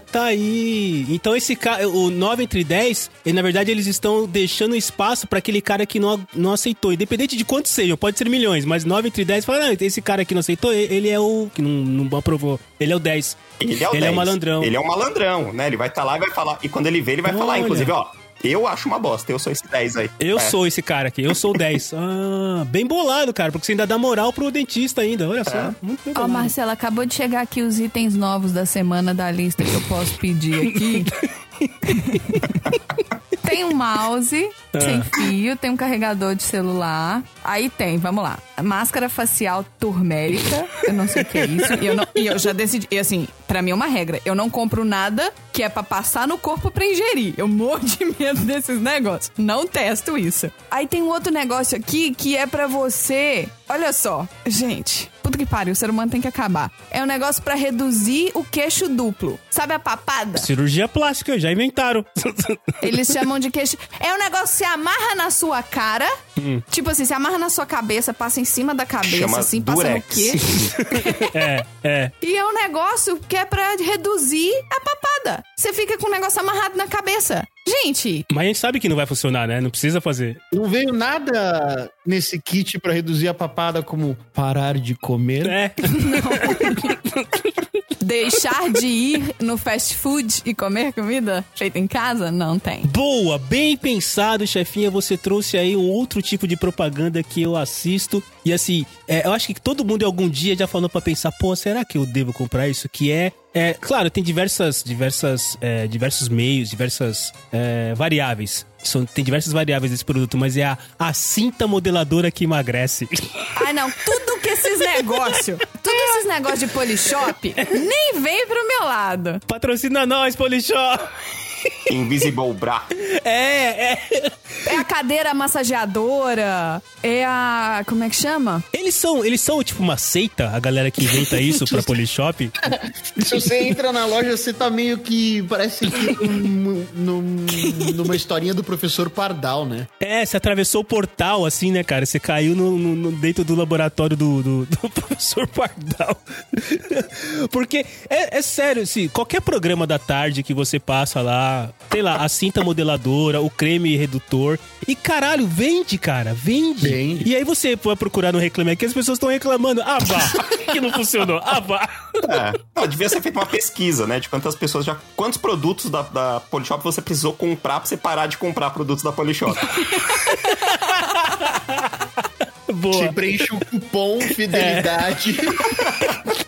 tá aí. Então esse cara, o 9 entre 10, ele, na verdade eles estão deixando espaço pra aquele cara que não, não aceitou. Independente de quantos sejam, pode ser milhões, mas 9 entre 10 fala, não, esse cara que não aceitou, ele é o que não, não aprovou. Ele é o 10. Ele é o Ele é 10. o malandrão. Ele é um malandrão, né? Ele vai estar lá e vai falar. E quando ele vê, ele vai falar, Olha. inclusive, ó. Eu acho uma bosta, eu sou esse 10 aí. Eu É. sou esse cara aqui, eu sou o 10. Ah, bem bolado, cara, porque você ainda dá moral pro dentista ainda. Olha só, muito bem Ó. Marcela, acabou de chegar aqui os itens novos da semana da lista que eu posso pedir aqui. tem um mouse sem fio, tem um carregador de celular. Aí tem, vamos lá. Máscara facial turmérica. Eu não sei o que é isso. E eu, não- e eu já decidi. E assim, pra mim é uma regra. Eu não compro nada que é pra passar no corpo pra ingerir. Eu morro de medo desses negócios. Não testo isso. Aí tem um outro negócio aqui que é pra você. Olha só, gente. Puta que pariu, o ser humano tem que acabar. É um negócio pra reduzir o queixo duplo. Sabe a papada? Cirurgia plástica, já inventaram. Eles chamam de queixo. É um negócio que se amarra na sua cara. Tipo assim, se amarra na sua cabeça, passa em cima da cabeça, Chama assim, passa no durex. queixo. é, é. E é um negócio que é pra reduzir a papada. Você fica com o negócio amarrado na cabeça. Gente, Mas a gente sabe que não vai funcionar, né? Não precisa fazer. Não veio nada nesse kit pra reduzir a papada como parar de comer. É. deixar de ir no fast food e comer comida feita em casa? Não tem. Boa, bem pensado, chefinha. Você trouxe aí um outro tipo de propaganda que eu assisto. E assim, é, eu acho que todo mundo em algum dia já falou pra pensar, pô, será que eu devo comprar isso? Que é. É, claro, tem diversas, diversas, é, diversos meios, diversas é, variáveis. São, tem diversas variáveis desse produto, mas é a, a cinta modeladora que emagrece. Ai, não, tudo que esses negócios, tudo esses negócios de polishop, nem vem pro meu lado. Patrocina nós, Polishop! Invisible Bra. É, é. É a cadeira massageadora, é a. Como é que chama? Eles são, eles são tipo uma seita, a galera que inventa isso pra Polishop. Se você entra na loja, você tá meio que. Parece que num- num- numa historinha do professor Pardal, né? É, você atravessou o portal, assim, né, cara? Você caiu no, no- no- dentro do laboratório do, do, do professor Pardal. Porque, é, é sério, assim, qualquer programa da tarde que você passa lá, sei lá, a cinta modeladora, o creme redutor, e caralho, vende, cara, vende. Vende. E aí você vai procurar no Reclame Aqui, as pessoas estão reclamando, ah, vá, que não funcionou, ah, vá. É. Não, devia ser feita uma pesquisa, né? De quantas pessoas já. Quantos produtos da, da Polishop você precisou comprar pra você parar de comprar produtos da Polishop? Boa. Você preenche o cupom fidelidade.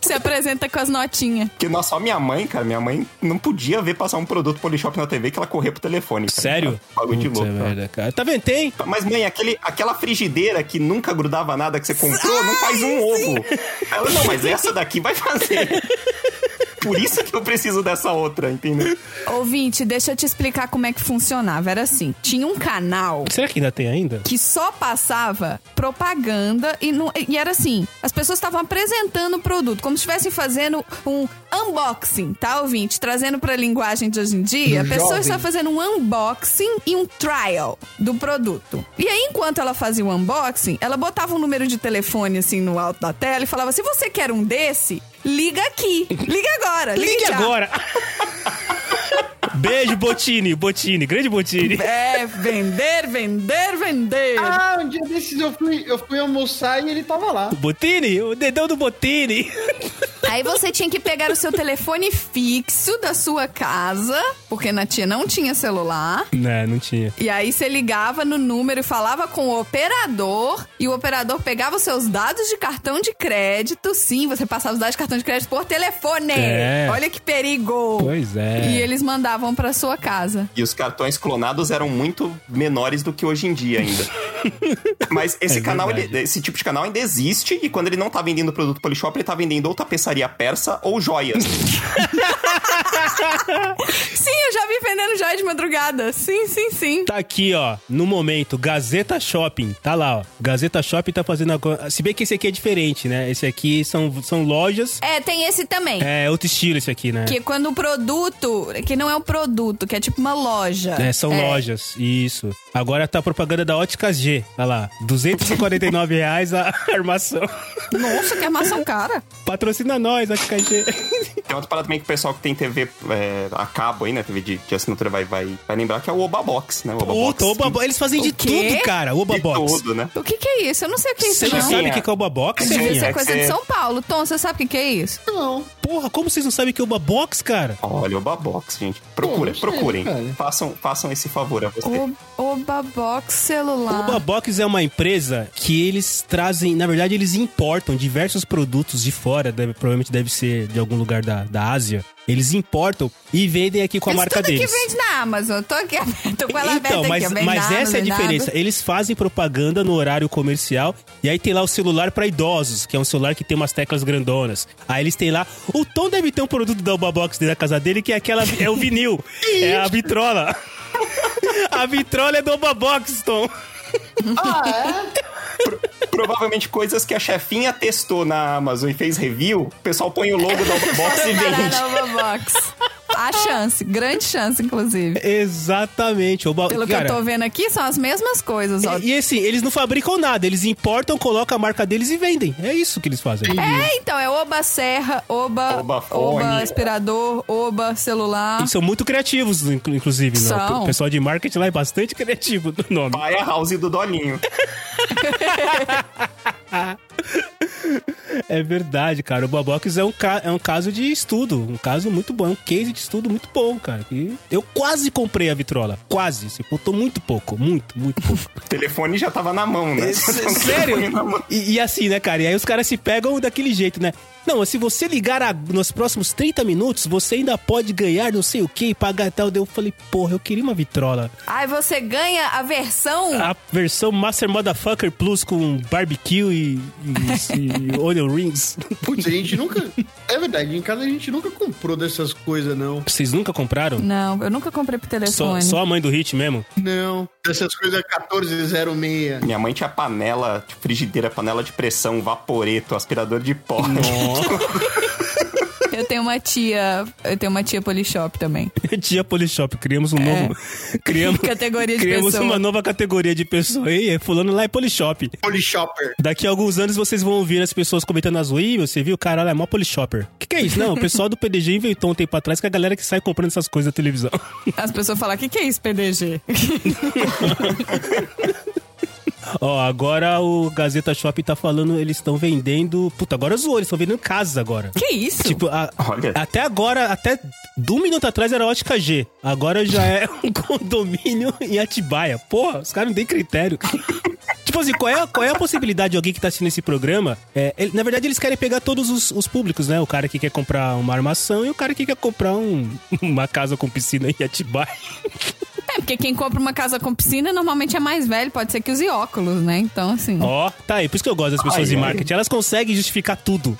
Se apresenta com as notinhas. Porque não, só minha mãe, cara, minha mãe não podia ver passar um produto Polishop na TV que ela corria pro telefone. Cara. Sério? Bagulho de louco. merda, cara. Tá vendo? Tem. Mas, mãe, aquele, aquela frigideira que nunca grudava nada que você comprou, não faz um ovo. Ela, não, mas essa daqui vai fazer. Por isso que eu preciso dessa outra, entendeu? Ouvinte, deixa eu te explicar como é que funcionava. Era assim: tinha um canal Será que ainda tem ainda? que só passava propaganda e, não- e era assim, as pessoas estavam apresentando o produto, como se estivessem fazendo um unboxing, tá, ouvinte? Trazendo pra linguagem de hoje em dia, a pessoa jovem. está fazendo um unboxing e um trial do produto. E aí, enquanto ela fazia o unboxing, ela botava um número de telefone assim no alto da tela e falava: se você quer um desse, liga aqui. Liga agora, liga Ligue já. agora! Beijo, Botini, Botini, grande Botini. É, vender, vender, vender. Ah, um dia desses eu fui, eu fui almoçar e ele tava lá. Botini, o dedão do Botini. Aí você tinha que pegar o seu telefone fixo da sua casa, porque na tia não tinha celular. Não, não tinha. E aí você ligava no número e falava com o operador, e o operador pegava os seus dados de cartão de crédito. Sim, você passava os dados de cartão de crédito por telefone. É. Olha que perigo. Pois é. E eles mandavam pra sua casa. E os cartões clonados eram muito menores do que hoje em dia ainda. Mas esse É canal, ele- esse tipo de canal ainda existe e quando ele não tá vendendo produto Polishop, ele tá vendendo ou tapeçaria persa ou joias. Sim, eu já vi vendendo joia de madrugada. Sim, sim, sim. Tá aqui, ó, no momento, Gazeta Shopping. Tá lá, ó. Gazeta Shopping tá fazendo agora. Se bem que esse aqui é diferente, né? Esse aqui são, são lojas. É, tem esse também. É outro estilo esse aqui, né? Que quando o produto, que não é um produto, que é tipo uma loja. É, são lojas, isso. Agora tá a propaganda da Óticas G. Olha lá, 249 reais a armação. Nossa, que armação cara. Patrocina nós, Óticas G. Tem outra parada também que o pessoal que tem TV é, a cabo aí, né? TV de, de assinatura vai, vai, vai lembrar que é o Oba Box, né? O Oba Box. Puta, Oba Box. Eles fazem de O quê? tudo, cara. Oba de Box. tudo, né? O que que é isso? Eu não sei o que é isso, Você não não. sabe o que é. é Oba Box, Sim, ser é coisa que de você- São Paulo. Tom, você sabe o que que é isso? Não. Porra, como vocês não sabem o que é Oba Box, cara? Olha, Oba Box, gente. Pô, sei, procurem. cara. Façam, façam esse favor a você. O Oba Box celular. Oba Box é uma empresa que eles trazem, na verdade, eles importam diversos produtos de fora, deve- provavelmente deve ser de algum lugar da, da Ásia. Eles importam e vendem aqui com a Isso marca tudo deles. que vende na Amazon. Tô aqui, tô com ela aberta Então, aqui. mas. Vende mas na Amazon, essa é a diferença. Eles fazem propaganda no horário comercial e aí tem lá o celular pra idosos, que é um celular que tem umas teclas grandonas. Aí eles têm lá. O Tom deve ter um produto da Oba Box dentro da casa dele que é aquela. É o vinil. é a vitrola. a vitrola é do Oba Box, Provavelmente coisas que a chefinha testou na Amazon e fez review, o pessoal põe o logo da Box e vende. na Oba Box. A chance, grande chance, inclusive. Exatamente. Oba... Pelo Cara, que eu tô vendo aqui, são as mesmas coisas, ó. E, e assim, eles não fabricam nada, eles importam, colocam a marca deles e vendem. É isso que eles fazem. É, então, é Oba Serra, Oba, Oba fone. aspirador, Oba celular. Eles são muito criativos, inclu- inclusive. né? São. O pessoal de marketing lá é bastante criativo no nome. Vai a house do Dolinho. É verdade, cara. O Bobox é um, ca- é um caso de estudo. Um caso muito bom. É um case de estudo muito bom, cara. E eu quase comprei a vitrola. Quase. Se faltou muito pouco. Muito, muito pouco. O telefone já tava na mão, né? O Sério? mão. E, e assim, né, cara? E aí os caras se pegam daquele jeito, né? Não, se você ligar a- nos próximos 30 minutos, você ainda pode ganhar não sei o que e pagar tal. Eu falei, porra, eu queria uma vitrola. Aí você ganha a versão. A versão Master Motherfucker Plus com barbecue e, e, e onion rings. Putz, a gente nunca. É verdade, em casa a gente nunca comprou dessas coisas, não. Vocês nunca compraram? Não, eu nunca comprei pro Só, telefone. só a mãe do Hit mesmo? Não. Dessas coisas 1406. Minha mãe tinha panela, de frigideira, panela de pressão, vaporeto, aspirador de pó. Eu tenho uma tia. Eu tenho uma tia Polishop também. Tia Polishop, criamos um novo. Criamos, Categoria de criamos pessoa. uma nova categoria de pessoa. Ei, fulano lá é Polishop. Polishopper. Daqui a alguns anos vocês vão ouvir as pessoas comentando ruas, "Ih, você viu, caralho, é mó Polishopper. O que, que é isso? Não, o pessoal do PDG inventou um tempo atrás que a galera que sai comprando essas coisas na televisão. As pessoas falam: o que, que é isso, PDG? Ó, agora o Gazeta Shop tá falando, eles estão vendendo. Puta, agora zoou, eles estão vendendo casas agora. que isso? Tipo, a- Olha. até agora, até de um minuto atrás era ótica G. Agora já é um condomínio em Atibaia. Porra, os caras não têm critério. tipo assim, qual é, a- qual é a possibilidade de alguém que tá assistindo esse programa? É, ele- na verdade, eles querem pegar todos os, os públicos, né? O cara que quer comprar uma armação e o cara que quer comprar um- uma casa com piscina em Atibaia. É, porque quem compra uma casa com piscina normalmente é mais velho, pode ser que use óculos, né? Então, assim. Ó, tá aí. Por isso que eu gosto das pessoas Ai, de ai. marketing. Elas conseguem justificar tudo.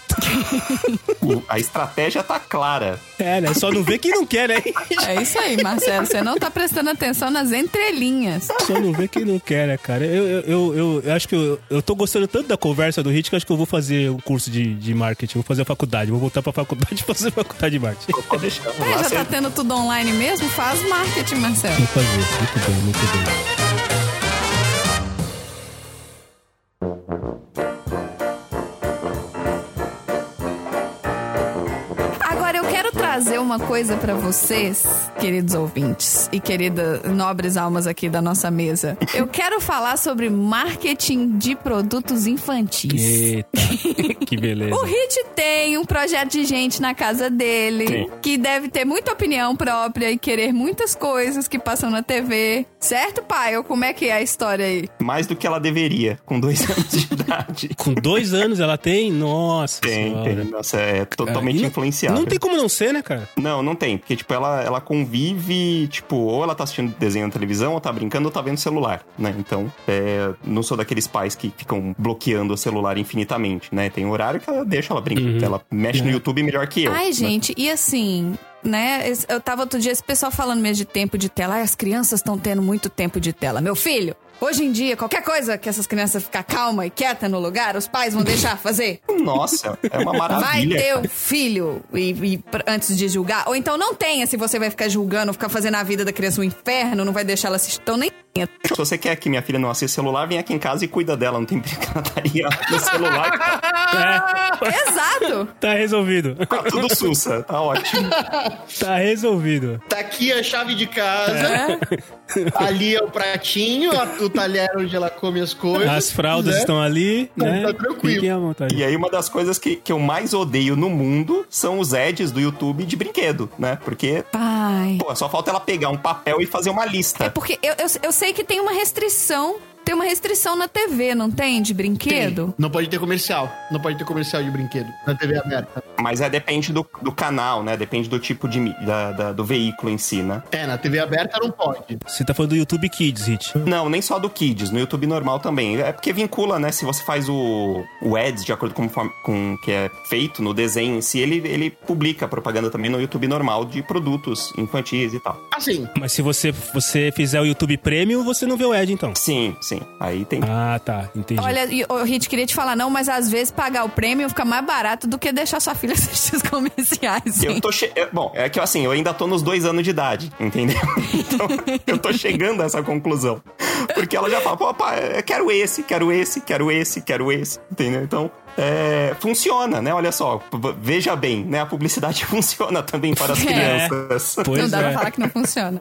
A estratégia tá clara. É, né? Só não vê quem não quer, né? É isso aí, Marcelo. Você não tá prestando atenção nas entrelinhas. Só não vê quem não quer, né, cara? Eu, eu, eu, eu- eu acho que eu, eu tô gostando tanto da conversa do Hit que eu acho que eu vou fazer um curso de, de marketing. Vou fazer a faculdade. Vou voltar pra faculdade e fazer a faculdade de marketing. Pode deixar. É, já tá tendo tudo online mesmo? Faz marketing, Marcelo. Fazer. Muito bem, muito bem. Trazer uma coisa pra vocês, queridos ouvintes e queridas nobres almas aqui da nossa mesa. Eu quero falar sobre marketing de produtos infantis. Eita, que beleza. O Hit tem um projeto de gente na casa dele Sim. que deve ter muita opinião própria e querer muitas coisas que passam na TV. Certo, pai? Ou como é que é a história aí? Mais do que ela deveria, com dois anos de idade. Com dois anos ela tem? Nossa Tem, senhora. tem. Nossa, é totalmente não- influenciável. Não tem como não ser, né, cara? Não, não tem. Porque, tipo, ela, ela convive, tipo, ou ela tá assistindo desenho na televisão, ou tá brincando, ou tá vendo celular, né? Então, é, não sou daqueles pais que ficam bloqueando o celular infinitamente, né? Tem horário que ela deixa ela brincar. Ela mexe no YouTube melhor que eu. Ai, né? gente, e assim, né? Eu tava outro dia, esse pessoal falando mesmo de tempo de tela. Ai, as crianças estão tendo muito tempo de tela. Meu filho, hoje em dia, qualquer coisa que essas crianças ficar calma e quieta no lugar, os pais vão deixar fazer. Nossa, é uma Vai maravilha. ter cara. o filho e, e antes de julgar. Ou então não tenha, se você vai ficar julgando, ficar fazendo a vida da criança um inferno, não vai deixar ela assistir. Então nem. Se você quer que minha filha não assista celular, vem aqui em casa e cuida dela. Não tem brincadaria no celular. Exato! Tá resolvido. Tá tudo sussa. Tá ótimo. Tá resolvido. Tá aqui a chave de casa. Ali é o pratinho, a- o talher onde ela come as coisas. As fraldas né? estão ali, Então né? tá tranquilo. E aí, uma das coisas que, que eu mais odeio no mundo são os ads do YouTube de brinquedo, né? Porque, Pai. pô, só falta ela pegar um papel e fazer uma lista. É porque eu, eu, eu sei que tem uma restrição. Tem uma restrição na TV, não tem? De brinquedo? Não pode ter comercial. Não pode ter comercial de brinquedo na TV aberta. Mas é depende do, do canal, né? Depende do tipo de da, da- do veículo em si, né? É, na TV aberta não pode. Você tá falando do YouTube Kids, Hit. Não, nem só do Kids, no YouTube normal também. É porque vincula, né? Se você faz o, o ads de acordo com, com o que é feito no desenho em si, ele, ele publica propaganda também no YouTube normal de produtos infantis e tal. Assim, Mas se você, você fizer o YouTube Premium, você não vê o ad, então. Sim, sim. Aí tem. Ah, tá. Entendi. Olha, ô, Rit, queria te falar não, mas às vezes pagar o prêmio fica mais barato do que deixar sua filha assistir os comerciais. Eu hein? tô che... é, Bom, é que assim, eu ainda tô nos dois anos de idade, entendeu? Então, eu tô chegando a essa conclusão. Porque ela já fala, pô, pai, eu quero esse, quero esse, quero esse, quero esse, entendeu? Então, é, funciona, né? Olha só, veja bem, né? A publicidade funciona também para as É. crianças. Pois não dá é. pra falar que não funciona.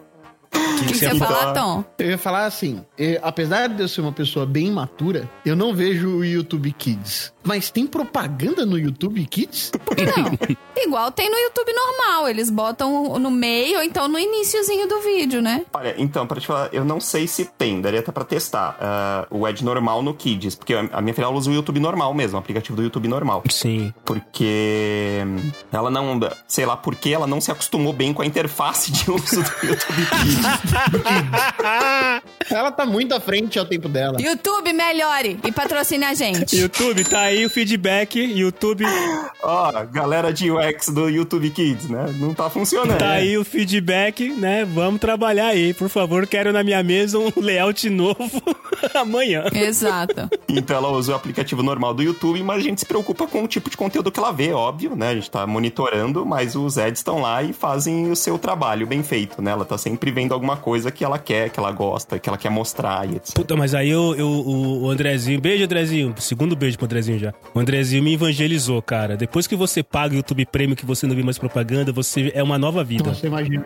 O que, que você ia Então, falar, Tom? Eu ia falar assim, eh, apesar de eu ser uma pessoa bem imatura, eu não vejo o YouTube Kids. Mas tem propaganda no YouTube Kids? Não. Igual tem no YouTube normal. Eles botam no meio ou então no iniciozinho do vídeo, né? Olha, então, pra te falar, eu não sei se tem, daria até pra testar ah, o Edge normal no Kids, porque a minha filha ela usa o YouTube normal mesmo, o aplicativo do YouTube normal. Sim. Porque ela não, sei lá por que ela não se acostumou bem com a interface de uso do YouTube Kids. Ela tá muito à frente ao tempo dela. YouTube, melhore e patrocine a gente. YouTube, tá aí o feedback. YouTube, Ó, galera de UX do YouTube Kids, né? Não tá funcionando. tá aí o feedback, né? Vamos trabalhar aí. Por favor, quero na minha mesa um layout novo amanhã. Exato. Então ela usa o aplicativo normal do YouTube, mas a gente se preocupa com o tipo de conteúdo que ela vê, óbvio, né? A gente tá monitorando, mas os ads estão lá e fazem o seu trabalho bem feito, né? Ela tá sempre vendo alguma coisa que ela quer, que ela gosta, que ela quer mostrar e etc. Puta, mas aí eu, eu- o, Andrezinho, beijo Andrezinho, segundo beijo pro Andrezinho já. O Andrezinho me evangelizou, cara. Depois que você paga o YouTube Premium, que você não vê mais propaganda, você é uma nova vida. Você imagina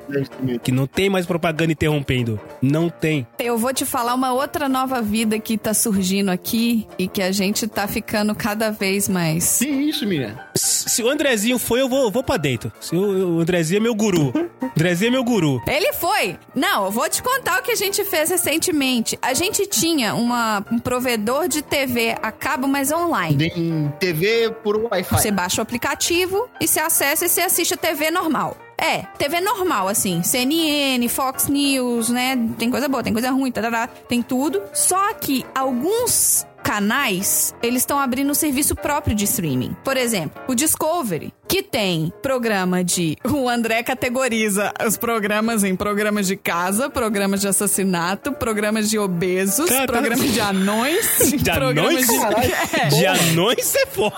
que não tem mais propaganda interrompendo. Não tem. Eu vou te falar uma outra nova vida que tá surgindo aqui e que a gente tá ficando cada vez mais. Que isso, Miriam? Se o Andrezinho foi, eu vou, eu vou pra dentro. Se o, o Andrezinho é meu guru. O Andrezinho é meu guru. Ele foi! Não, eu vou te contar o que a gente fez recentemente. A gente tinha uma, um provedor de TV a cabo, mas online. Em TV por Wi-Fi. Você baixa o aplicativo e você acessa e você assiste a TV normal. É, TV normal, assim. CNN, Fox News, né? Tem coisa boa, tem coisa ruim, tarará, tem tudo. Só que alguns canais, eles estão abrindo um serviço próprio de streaming. Por exemplo, o Discovery, que tem programa de... O André categoriza os programas em programas de casa, programas de assassinato, programas de obesos, Cara, tá- programas de anões, De programas anões? de... É. De anões é foda.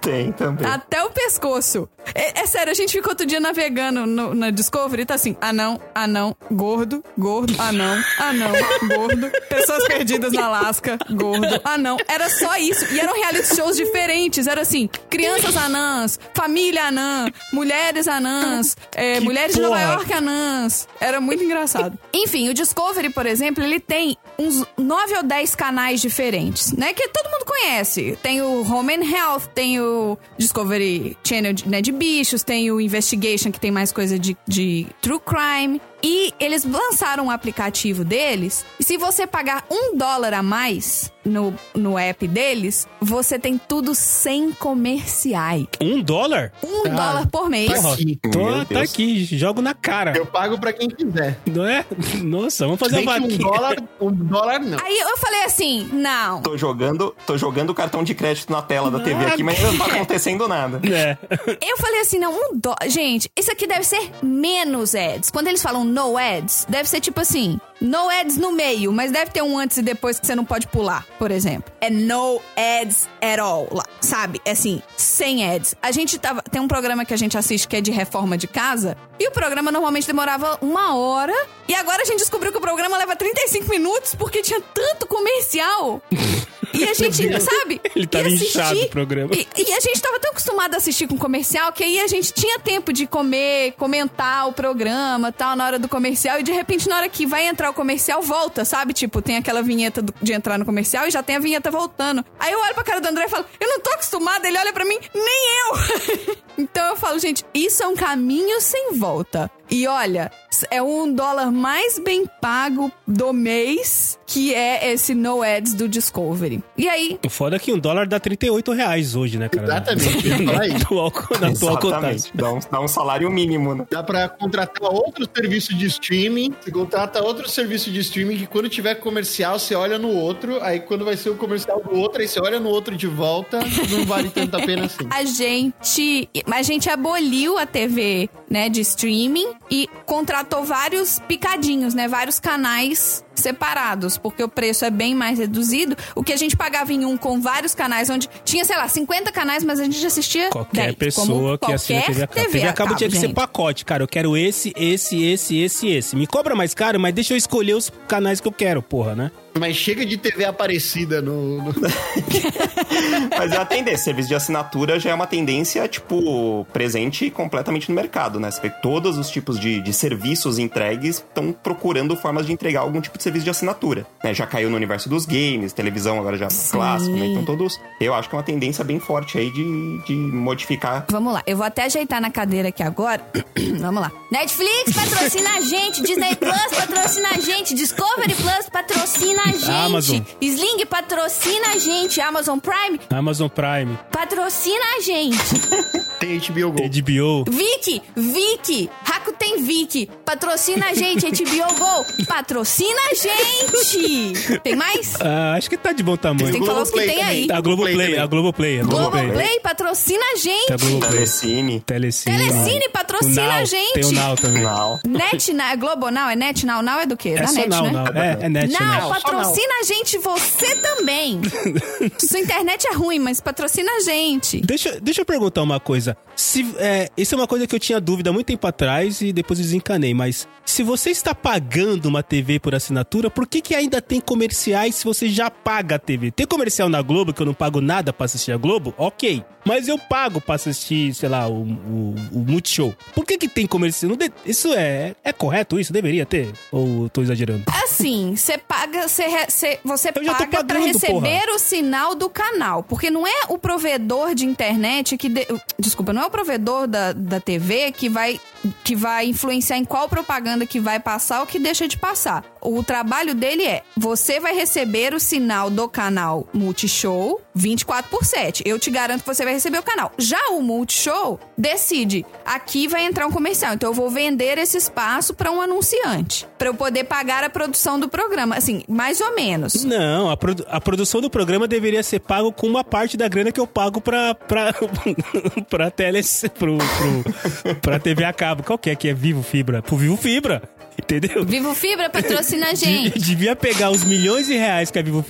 Tem também. Até o pescoço. É, é sério, a gente ficou outro dia navegando no, na Discovery e tá assim: anão, anão, gordo, gordo, anão, anão, gordo, pessoas perdidas na Alasca, gordo, anão. Era só isso. E eram reality shows diferentes. Era assim: crianças anãs, família anã, mulheres anãs, é, mulheres de Nova porra. York anãs. Era muito engraçado. Enfim, o Discovery, por exemplo, ele tem uns 9 ou 10 canais diferentes, né? Que todo mundo conhece. Tem o Home and Health, tem o Discovery Channel de, né, de bichos, tem o Investigation, que tem mais coisa de, de true crime. E eles lançaram um aplicativo deles. E se você pagar um dólar a mais no, no app deles, você tem tudo sem comerciais. Um dólar? Um Ah, dólar por mês. tá aqui. Tô, tá aqui, jogo na cara. Eu pago pra quem quiser. Não é? Nossa, vamos fazer Bem uma um dólar, um dólar não. Aí eu falei assim: não. Tô jogando, tô jogando o cartão de crédito na tela da TV aqui, mas não tá acontecendo nada. É. Eu falei assim, não, um dó. Gente, isso aqui deve ser menos ads. Quando eles falam no ads, deve ser tipo assim, no ads no meio, mas deve ter um antes e depois que você não pode pular, por exemplo. É no ads at all, sabe? É assim, sem ads. A gente tava. Tem um programa que a gente assiste que é de reforma de casa, e o programa normalmente demorava uma hora, e agora a gente descobriu que o programa leva 35 minutos porque tinha tanto comercial. E a gente, sabe? Ele tava ia inchado assistir- o programa. e, e a gente tava tão acostumado a assistir com comercial que aí a gente tinha tempo de comer, comentar o programa tal, na hora do comercial. E de repente, na hora que vai entrar o comercial, volta, sabe? Tipo, tem aquela vinheta do- de entrar no comercial e já tem a vinheta voltando. Aí eu olho pra cara do André e falo, eu não tô acostumada. Ele olha pra mim, nem eu. então eu falo, gente, isso é um caminho sem volta. E olha, é um dólar mais bem pago do mês, que é esse no ads do Discovery. E aí, O foda é que um dólar dá 38 reais hoje, né, cara? Exatamente. Na atual, na atual. Exatamente. Dá um, dá um salário mínimo, né? Dá pra contratar outro serviço de streaming. Você contrata outro serviço de streaming que quando tiver comercial, você olha no outro. Aí quando vai ser o comercial do outro, aí você olha no outro de volta. Não vale tanto a pena assim. a gente, a gente aboliu a TV, né, de streaming e contratou vários picadinhos, né, vários canais separados, porque o preço é bem mais reduzido. O que a gente pagava em um com vários canais, onde tinha, sei lá, 50 canais, mas a gente assistia Qualquer 10, pessoa como que assina qualquer TV a cabo. TV TV a cabo tinha que ser pacote, cara. Eu quero esse, esse, esse, esse, esse. Me cobra mais caro, mas deixa eu escolher os canais que eu quero, porra, né? Mas chega de TV Aparecida no. no- Mas é a tendência. Serviço de assinatura já é uma tendência, tipo, presente completamente no mercado, né? Você vê que todos os tipos de, de serviços entregues estão procurando formas de entregar algum tipo de serviço de assinatura. né? Já caiu no universo dos games, televisão agora já é clássico, né? Então todos. Eu acho que é uma tendência bem forte aí de, de modificar. Vamos lá, eu vou até ajeitar na cadeira aqui agora. Vamos lá. Netflix patrocina a gente, Disney Plus patrocina a gente, Discovery Plus patrocina a gente, Amazon. Sling patrocina a gente, Amazon Prime Amazon Prime, patrocina a gente. Tem HBO Go. HBO. Vicky, Vicky, Rakuten Vicky, patrocina a gente, HBO Go, patrocina a gente. Tem mais? Ah, acho que tá de bom tamanho. Tem que falar os que Globoplay tem aí. A Globoplay, também. a Globoplay, a Globoplay. Globoplay patrocina a Tá gente. Globoplay. Telecine. Telecine. Telecine patrocina Now, a gente. Tem o Now também. Não. Net, na, Globonal, é Net Now? Now é do quê? É da só Net, Now, né? Now. É, é Net, Não, Net. patrocina a gente, você também. Sua internet é ruim, mas patrocina a gente. Deixa, deixa eu perguntar uma coisa. Se, é, isso é uma coisa que eu tinha dúvida há muito tempo atrás e depois desencanei, mas se você está pagando uma TV por assinatura, por que, que ainda tem comerciais se você já paga a TV? Tem comercial na Globo que eu não pago nada pra assistir a Globo? Ok. Mas eu pago pra assistir, sei lá, o, o, o Multishow. Por que, que tem comercial? Isso é, é correto? Isso deveria ter? Ou eu tô exagerando? Assim, você paga, você, re- você- paga pra pagando, receber o sinal do canal. Porque não é o provedor de internet que. de- desculpa, não é o provedor da, da TV que vai, que vai influenciar em qual propaganda que vai passar ou que deixa de passar. O trabalho dele é: você vai receber o sinal do canal Multishow 24 por 7. Eu te garanto que você vai receber o canal. Já o Multishow decide: aqui vai entrar um comercial. Então eu vou vender esse espaço para um anunciante. Pra eu poder pagar a produção do programa. Assim, mais ou menos. Não, a, produ- a produção do programa deveria ser pago com uma parte da grana que eu pago pra, pra, pra, tele, pro, pro, pra TV a cabo. Qual que é que é Vivo Fibra? Pro Vivo Fibra, entendeu? Vivo Fibra patrocina a gente. Devia pegar os milhões de reais que a Vivo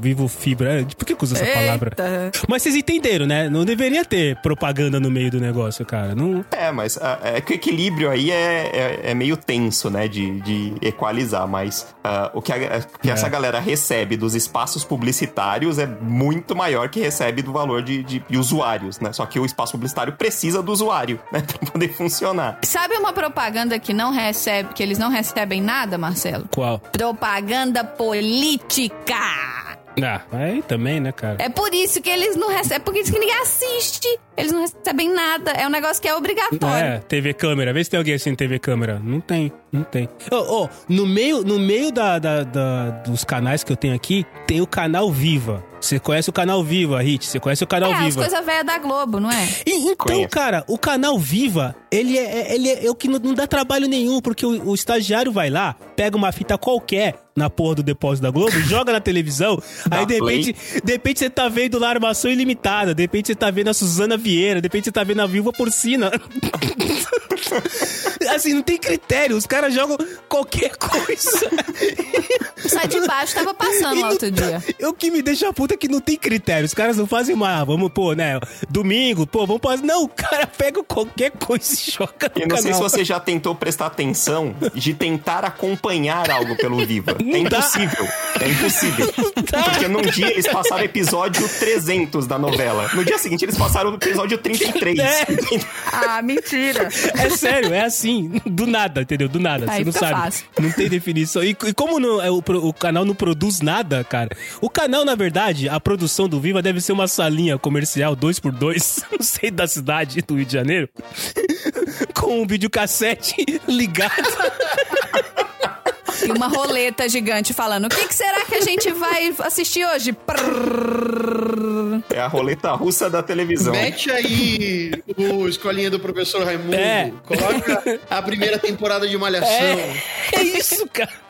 Vivo Fibra... Por que que usa essa palavra? Eita. Mas vocês entenderam, né? Não deveria ter propaganda no meio do negócio, cara. Não... É, mas ah, é que o equilíbrio aí é, é, é meio tenso, né? De, de equalizar, mas ah, o que, a- que É. essa galera recebe dos espaços publicitários é muito maior que recebe do valor de, de, de usuários, né? Só que o espaço publicitário precisa do usuário, né? Pra poder funcionar. Sabe uma propaganda que não recebe, que eles não recebem nada, Marcelo? Qual? Propaganda política. Ah, aí também, né, cara? É por isso que eles não recebem. É por isso que ninguém assiste. Eles não recebem nada. É um negócio que é obrigatório. É, TV câmera. Vê se tem alguém assim TV câmera. Não tem, não tem. Ô, ô, no meio, no meio da, da- da- dos canais que eu tenho aqui, tem o canal Viva. Você conhece o canal Viva, Hit? Você conhece o canal É, as Viva? coisas velhas da Globo, não é? E- então, Conheço. cara, o canal Viva, ele é, ele é, é o que não, não dá trabalho nenhum, porque o, o estagiário vai lá, pega uma fita qualquer na porra do depósito da Globo, joga na televisão, aí de repente, de repente você tá vendo lá Armação Ilimitada, de repente você tá vendo a Suzana Vieira, de repente você tá vendo a Viúva Porcina. assim, não tem critério, os caras jogam qualquer coisa. Sai de baixo, tava passando lá outro dia. O que me deixa puta é que não tem critério. Os caras não fazem uma, ah, vamos pô, né? Domingo, pô, vamos fazer. Não, o cara pega qualquer coisa e joga no Eu não sei se canal. você já tentou prestar atenção de tentar acompanhar algo pelo Viva. É dá. impossível. É impossível. Porque num dia eles passaram episódio 300 da novela. No dia seguinte eles passaram o episódio 33. É. Ah, mentira. É sério, é assim, do nada, entendeu? Do nada, Aí você não sabe. fácil. Não tem definição. E, e como não- é, o, o canal não produz nada, cara. O canal, na verdade, a produção do Viva deve ser uma salinha comercial 2x2, não sei, da cidade do Rio de Janeiro, com um videocassete ligado. E uma roleta gigante falando: o que, que será que a gente vai assistir hoje? É a roleta russa da televisão. Mete aí o Escolinha do Professor Raimundo. É. Coloca a primeira temporada de Malhação. É, é isso, cara.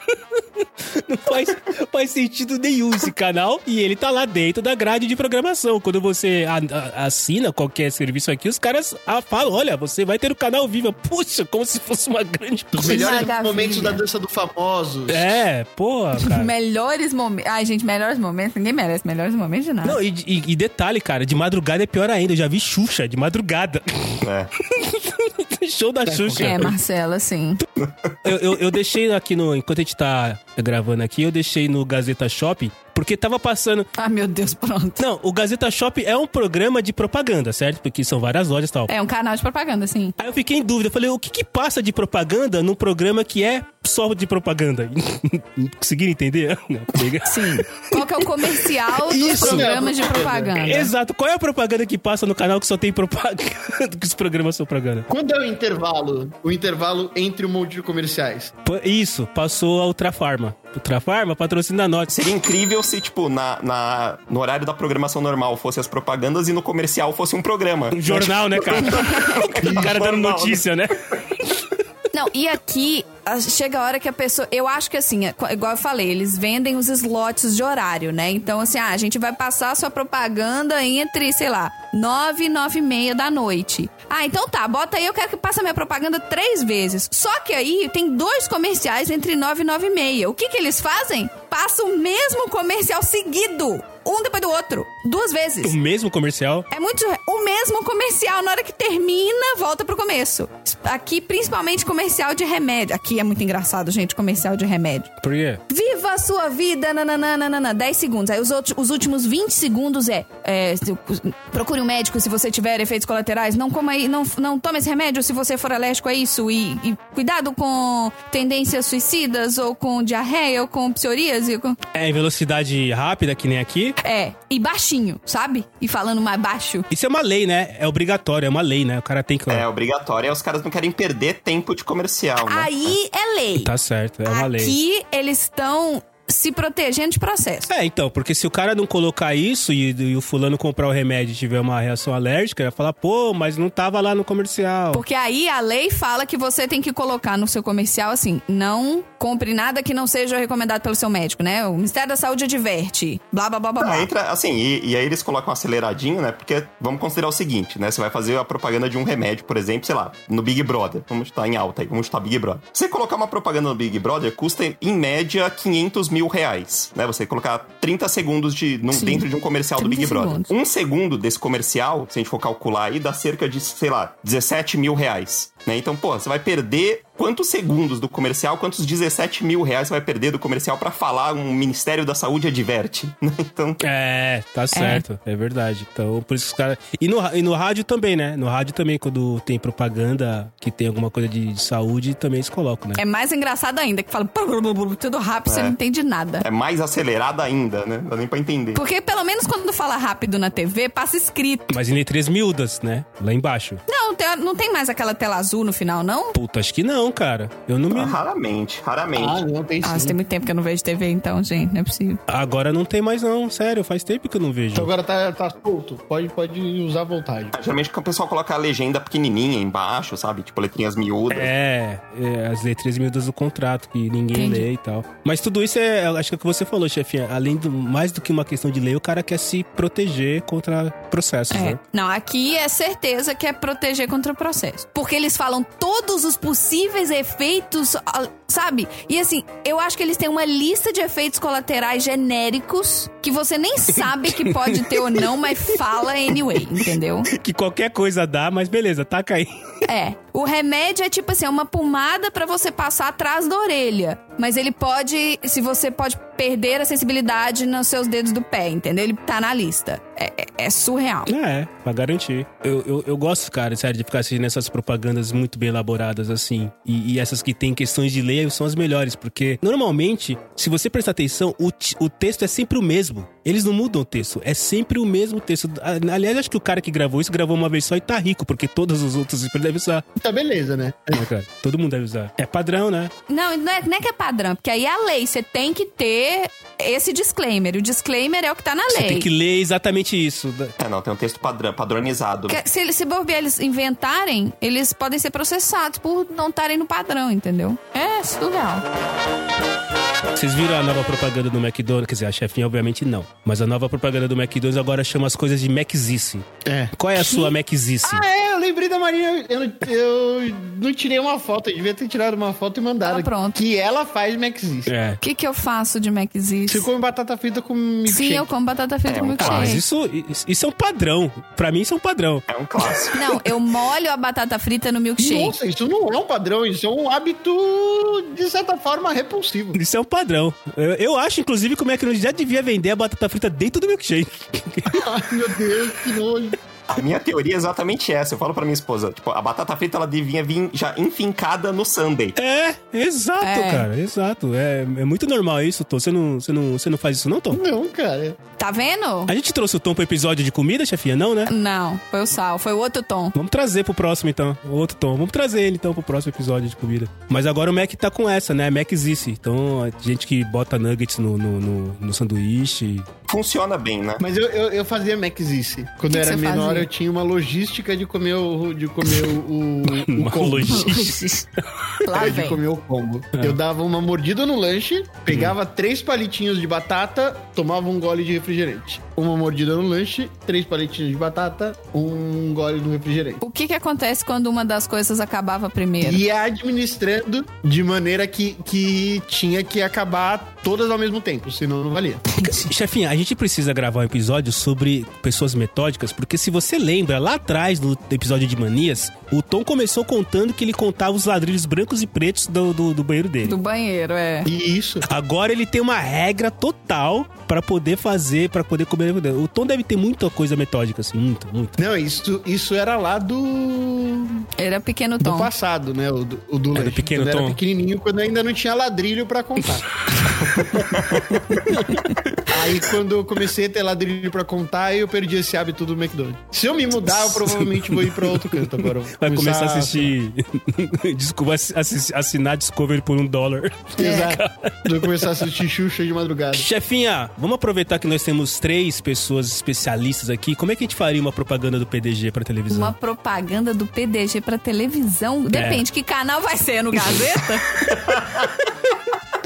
Não faz, faz sentido nenhum esse canal. E ele tá lá dentro da grade de programação. Quando você a- a- assina qualquer serviço aqui, os caras ah, falam: olha, você vai ter o canal vivo. Puxa, como se fosse uma grande Os coisa. melhores momentos da dança do famosos. É, porra, cara. Melhores momentos. Ai, gente, melhores momentos. Ninguém merece melhores momentos de nada. Não, e, e- e detalhe, cara, de madrugada é pior ainda. Eu já vi Xuxa de madrugada. É. Show da Xuxa. É, Marcela, sim. Eu, eu, eu deixei aqui no. Enquanto a gente tá gravando aqui, eu deixei no Gazeta Shop, porque tava passando. Ah, meu Deus, pronto. Não, o Gazeta Shop é um programa de propaganda, certo? Porque são várias lojas e tal. É um canal de propaganda, sim. Aí eu fiquei em dúvida, eu falei, o que que passa de propaganda num programa que é só de propaganda? Conseguiram entender? Não, pega. Sim. Qual que é o comercial dos Isso, programas de propaganda? Exato, qual é a propaganda que passa no canal que só tem propaganda? que os programas são propaganda? Quando é o intervalo? O intervalo entre um monte de comerciais. Isso, passou a Ultrafarma. Ultrafarma patrocina nós. Seria incrível se, tipo, na, na- no horário da programação normal fosse as propagandas e no comercial fosse um programa. Um jornal, né, cara? o cara dando né? notícia, né? Não, e aqui chega a hora que a pessoa. Eu acho que assim, é igual eu falei, eles vendem os slots de horário, né? Então, assim, ah, a gente vai passar sua propaganda entre, sei lá, 9 e 9 e meia da noite. Ah, então tá, bota aí, eu quero que passe a minha propaganda três vezes. Só que aí tem dois comerciais entre 9 e 9 e meia. O que que eles fazem? Passa o mesmo comercial seguido. Um depois do outro. Duas vezes. O mesmo comercial. É muito o mesmo comercial. Na hora que termina, volta pro começo. Aqui, principalmente comercial de remédio. Aqui é muito engraçado, gente, comercial de remédio. Por quê? Viva a sua vida, nananana, 10 segundos. Aí os, outros, os últimos 20 segundos é, é, procure um médico se você tiver efeitos colaterais. Não coma aí, não, não tome esse remédio se você for alérgico a isso. E, e cuidado com tendências suicidas, ou com diarreia, ou com psoríase. com- É em velocidade rápida, que nem aqui. É, e baixinho, sabe? E falando mais baixo. Isso é uma lei, né? É obrigatório, é uma lei, né? O cara tem que. É obrigatório, e os caras não querem perder tempo de comercial, né? Aí é lei. Tá certo, é uma lei. Aqui eles estão se protegendo de processo. É, então, porque se o cara não colocar isso e, e o fulano comprar o remédio e tiver uma reação alérgica, vai falar, pô, mas não tava lá no comercial. Porque aí a lei fala que você tem que colocar no seu comercial assim: não compre nada que não seja recomendado pelo seu médico, né? O Ministério da Saúde adverte. Blá blá blá blá. Ah, blá. entra, assim, e, e aí eles colocam um aceleradinho, né? Porque vamos considerar o seguinte, né? Você vai fazer a propaganda de um remédio, por exemplo, sei lá, no Big Brother. Vamos estar em alta aí, vamos estar Big Brother. Você colocar uma propaganda no Big Brother custa, em média, 500 mil reais, né? Você colocar 30 segundos de, num- Sim. dentro de um comercial do 30 Big Brother. segundos. Um segundo desse comercial, se a gente for calcular aí, dá cerca de, sei lá, 17 mil reais. Né? Então, pô, você vai perder quantos segundos do comercial, quantos 17 mil reais você vai perder do comercial pra falar um Ministério da Saúde adverte. né? Então, É, tá certo, é, verdade. Então, por isso que os caras. E no, e no rádio também, né? No rádio também, quando tem propaganda que tem alguma coisa de, de saúde, também eles colocam, né? É mais engraçado ainda, que fala tudo rápido, você É. não entende nada. é mais acelerada ainda, né? Não dá nem pra entender. Porque pelo menos quando fala rápido na TV, passa escrito. Mas em letras miúdas, né? Lá embaixo. Não, tem- não tem mais aquela tela azul no final, não? Puta, acho que não, cara. Eu não me. Ah, raramente, raramente. Ah, não, tem Ah, sim. tem muito tempo que eu não vejo TV, então, gente, não é possível. Agora não tem mais, não. Sério, faz tempo que eu não vejo. Então agora tá, tá solto. Pode, pode usar à vontade. Geralmente o pessoal coloca a legenda pequenininha embaixo, sabe? Tipo letrinhas miúdas. É, é, as letras miúdas do contrato, que ninguém Entendi. lê e tal. Mas tudo isso é, acho que é o que você falou, chefinha. Além do, mais do que uma questão de lei, o cara quer se proteger contra processos, É. né? Não, aqui é certeza que é proteger contra o processo. Porque eles falam todos os possíveis efeitos, ah, sabe? E assim, eu acho que eles têm uma lista de efeitos colaterais genéricos que você nem sabe que pode ter ou não, mas fala anyway, entendeu? Que qualquer coisa dá, mas beleza, taca aí. É. O remédio é tipo assim, é uma pomada pra você passar atrás da orelha. Mas ele pode. Se você pode perder a sensibilidade nos seus dedos do pé, entendeu? Ele tá na lista. É, é- é surreal. É, pra garantir. Eu, eu, eu gosto, cara, sério, de ficar assistindo essas propagandas muito bem elaboradas, assim. E, e essas que tem questões de lei são as melhores, porque normalmente, se você prestar atenção, o, o texto é sempre o mesmo. Eles não mudam o texto, é sempre o mesmo texto. Aliás, acho que o cara que gravou isso gravou uma vez só e tá rico, porque todos os outros ele deve usar. Tá beleza, né? né, cara? Todo mundo deve usar. É padrão, né? Não, não é, não é que é padrão, porque aí é a lei. Você tem que ter esse disclaimer. O disclaimer é o que tá na Você lei. tem que ler exatamente isso. É, não, tem um texto padrão, padronizado. Que- Se, eles- se bobear, eles inventarem, eles podem ser processados por não estarem no padrão, entendeu? É surreal. Vocês viram a nova propaganda do McDonald's? Quer dizer, a chefinha obviamente não. Mas a nova propaganda do McDonald's agora chama as coisas de Maczice. É. Qual é a sua Maczice? Ah, é, eu lembrei da Marina. Eu, não- eu não tirei uma foto, eu devia ter tirado uma foto e mandado. Ah, pronto. Que ela faz Maxis. É. O que, que eu faço de Maczice? Você come batata frita com milkshake. Sim, eu como batata frita É com um milkshake. Mas isso, isso é um padrão. Pra mim, isso é um padrão. É um clássico. Não, eu molho a batata frita no milkshake. Nossa, isso não é um padrão, isso é um hábito, de certa forma, repulsivo. Isso é um padrão. Eu, eu acho, inclusive, que o McDonald's já devia vender a batata frita dentro do milkshake. Ai, meu Deus, que nojo. A minha teoria é exatamente essa. Eu falo pra minha esposa, tipo, a batata frita ela devia vir já enfincada no sundae. É, exato, É. cara, exato. É, é muito normal isso, Tom. Você não, você, não, você não faz isso, não, Tom? Não, cara. Tá vendo? A gente trouxe o Tom pro episódio de comida, chefinha, não, né? Não, foi o sal, foi o outro tom. Vamos trazer pro próximo, então. O outro Tom. Vamos trazer ele, então, pro próximo episódio de comida. Mas agora o Mac tá com essa, né? Mac Zice. Então, a gente que bota nuggets no, no, no, no sanduíche. Funciona bem, né? Mas eu, eu, eu fazia Maxice. Quando Que eu era menor? Eu tinha uma logística de comer o, de comer o, o, o Uma combo. logística. Lá É, de comer o combo. Eu dava uma mordida no lanche, pegava três palitinhos de batata, tomava um gole de refrigerante. Uma mordida no lanche, três palitinhos de batata, um gole no refrigerante. O que que acontece quando uma das coisas acabava primeiro? E ia administrando de maneira que, que tinha que acabar todas ao mesmo tempo, senão não valia. Chefinha, a gente precisa gravar um episódio sobre pessoas metódicas, porque se você lembra, lá atrás do episódio de manias, o Tom começou contando que ele contava os ladrilhos brancos e pretos do, do, do banheiro dele. Do banheiro, é. E isso. Agora ele tem uma regra total pra poder fazer, pra poder comer. O Tom deve ter muita coisa metódica, assim, muita, muita. Não, isso, isso era lá do, Era pequeno do tom. passado, né? O do, o do É, do lanche. pequeno quando Tom. era pequenininho, quando ainda não tinha ladrilho pra contar. Aí quando eu comecei a ter ladrilho pra contar, eu perdi esse hábito do McDonald's. Se eu me mudar, eu provavelmente vou ir pra outro canto agora. Vai começar a assistir. Desculpa, assi- assinar Discovery por um dólar. Exato. Vou começar a assistir Xuxa de madrugada. Chefinha, vamos aproveitar que nós temos três pessoas especialistas aqui. Como é que a gente faria uma propaganda do PDG pra televisão? Uma propaganda do PDG pra televisão. Depende, que canal vai ser? No Gazeta?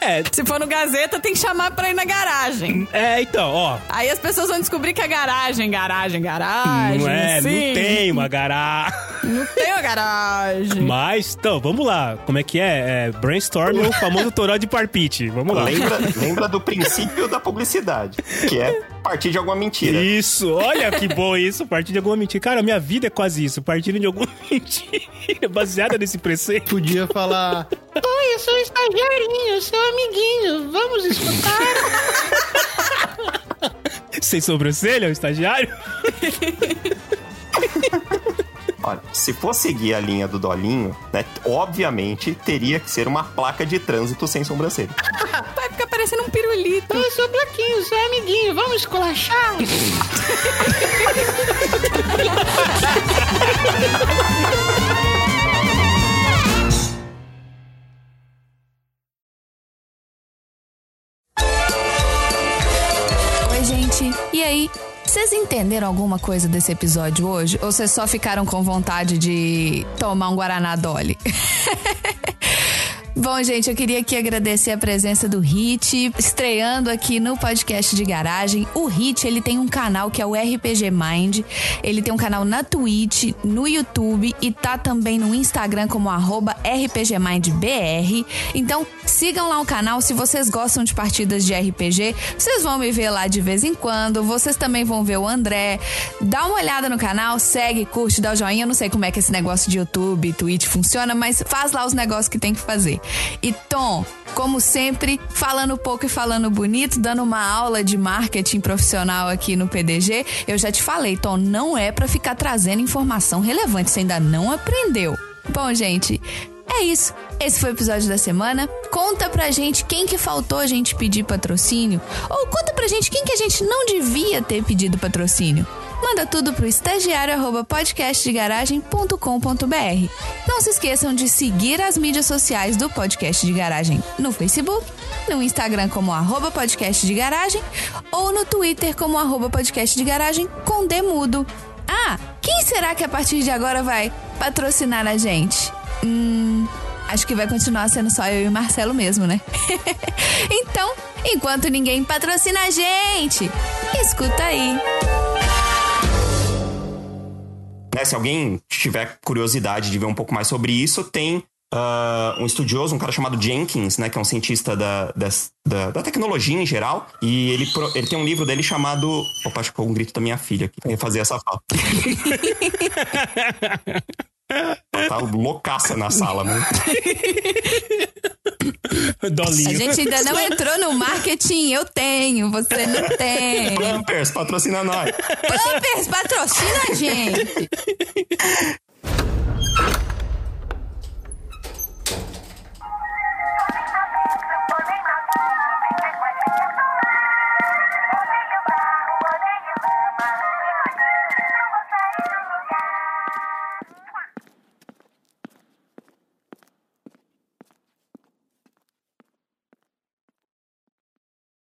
É, Se for no Gazeta, tem que chamar pra ir na garagem. é, então, ó. Aí as pessoas vão descobrir que é garagem, garagem, garagem. Não é, sim. não tem uma garagem. Não tem uma garagem. Mas, então, vamos lá. Como é que é? é brainstorm ou o famoso toró de parpite. Vamos lá. Lembra, lembra do princípio da publicidade, que é partir de alguma mentira. Isso, olha que bom isso, partir de alguma mentira. Cara, minha vida é quase isso, partindo de alguma mentira, baseada nesse preceito. Podia falar: Oi, eu sou o estagiarinho, seu amiguinho, vamos escutar. Sem sobrancelha, o estagiário? Olha, se for seguir a linha do Dolinho, né, obviamente teria que ser uma placa de trânsito sem sobrancelha. Vai ficar parecendo um pirulito. Eu sou Blaquinho, seu amiguinho, vamos esculachar. Oi, gente. E aí? Vocês entenderam alguma coisa desse episódio hoje? Ou vocês só ficaram com vontade de tomar um Guaraná Dolly? Bom, gente, eu queria aqui agradecer a presença do Hit, estreando aqui no podcast de garagem. O Hit, ele tem um canal que é o RPG Mind. Ele tem um canal na Twitch, no YouTube e tá também no Instagram como RPGMindBR. Então, sigam lá o canal se vocês gostam de partidas de RPG. Vocês vão me ver lá de vez em quando. Vocês também vão ver o André. Dá uma olhada no canal, segue, curte, dá o joinha. Eu não sei como é que esse negócio de YouTube, Twitch funciona, mas faz lá os negócios que tem que fazer. E Tom, como sempre, falando pouco e falando bonito, dando uma aula de marketing profissional aqui no PDG. Eu já te falei, Tom, não é pra ficar trazendo informação relevante, você ainda não aprendeu. Bom, gente, é isso. Esse foi o episódio da semana. Conta pra gente quem que faltou a gente pedir patrocínio. Ou conta pra gente quem que a gente não devia ter pedido patrocínio. Manda tudo pro estagiário arroba podcastdegaragem.com.br. Não se esqueçam de seguir as mídias sociais do Podcast de Garagem no Facebook, no Instagram como arroba podcast de garagem ou no Twitter como arroba podcast de garagem com Demudo. Ah, quem será que a partir de agora vai patrocinar a gente? Hum, Acho que vai continuar sendo só eu e o Marcelo mesmo, né? então, enquanto ninguém patrocina a gente, escuta aí. Né, se alguém tiver curiosidade de ver um pouco mais sobre isso, tem uh, um estudioso, um cara chamado Jenkins, né, que é um cientista da, da, da, tecnologia em geral, e ele, ele tem um livro dele chamado. Opa, acho que foi um grito da minha filha aqui. Eu fazer essa fala. tá loucaça na sala, né? Dolinho. A gente ainda não entrou no marketing. Eu tenho, você não tem. Pampers, patrocina nós. Pampers, patrocina a gente.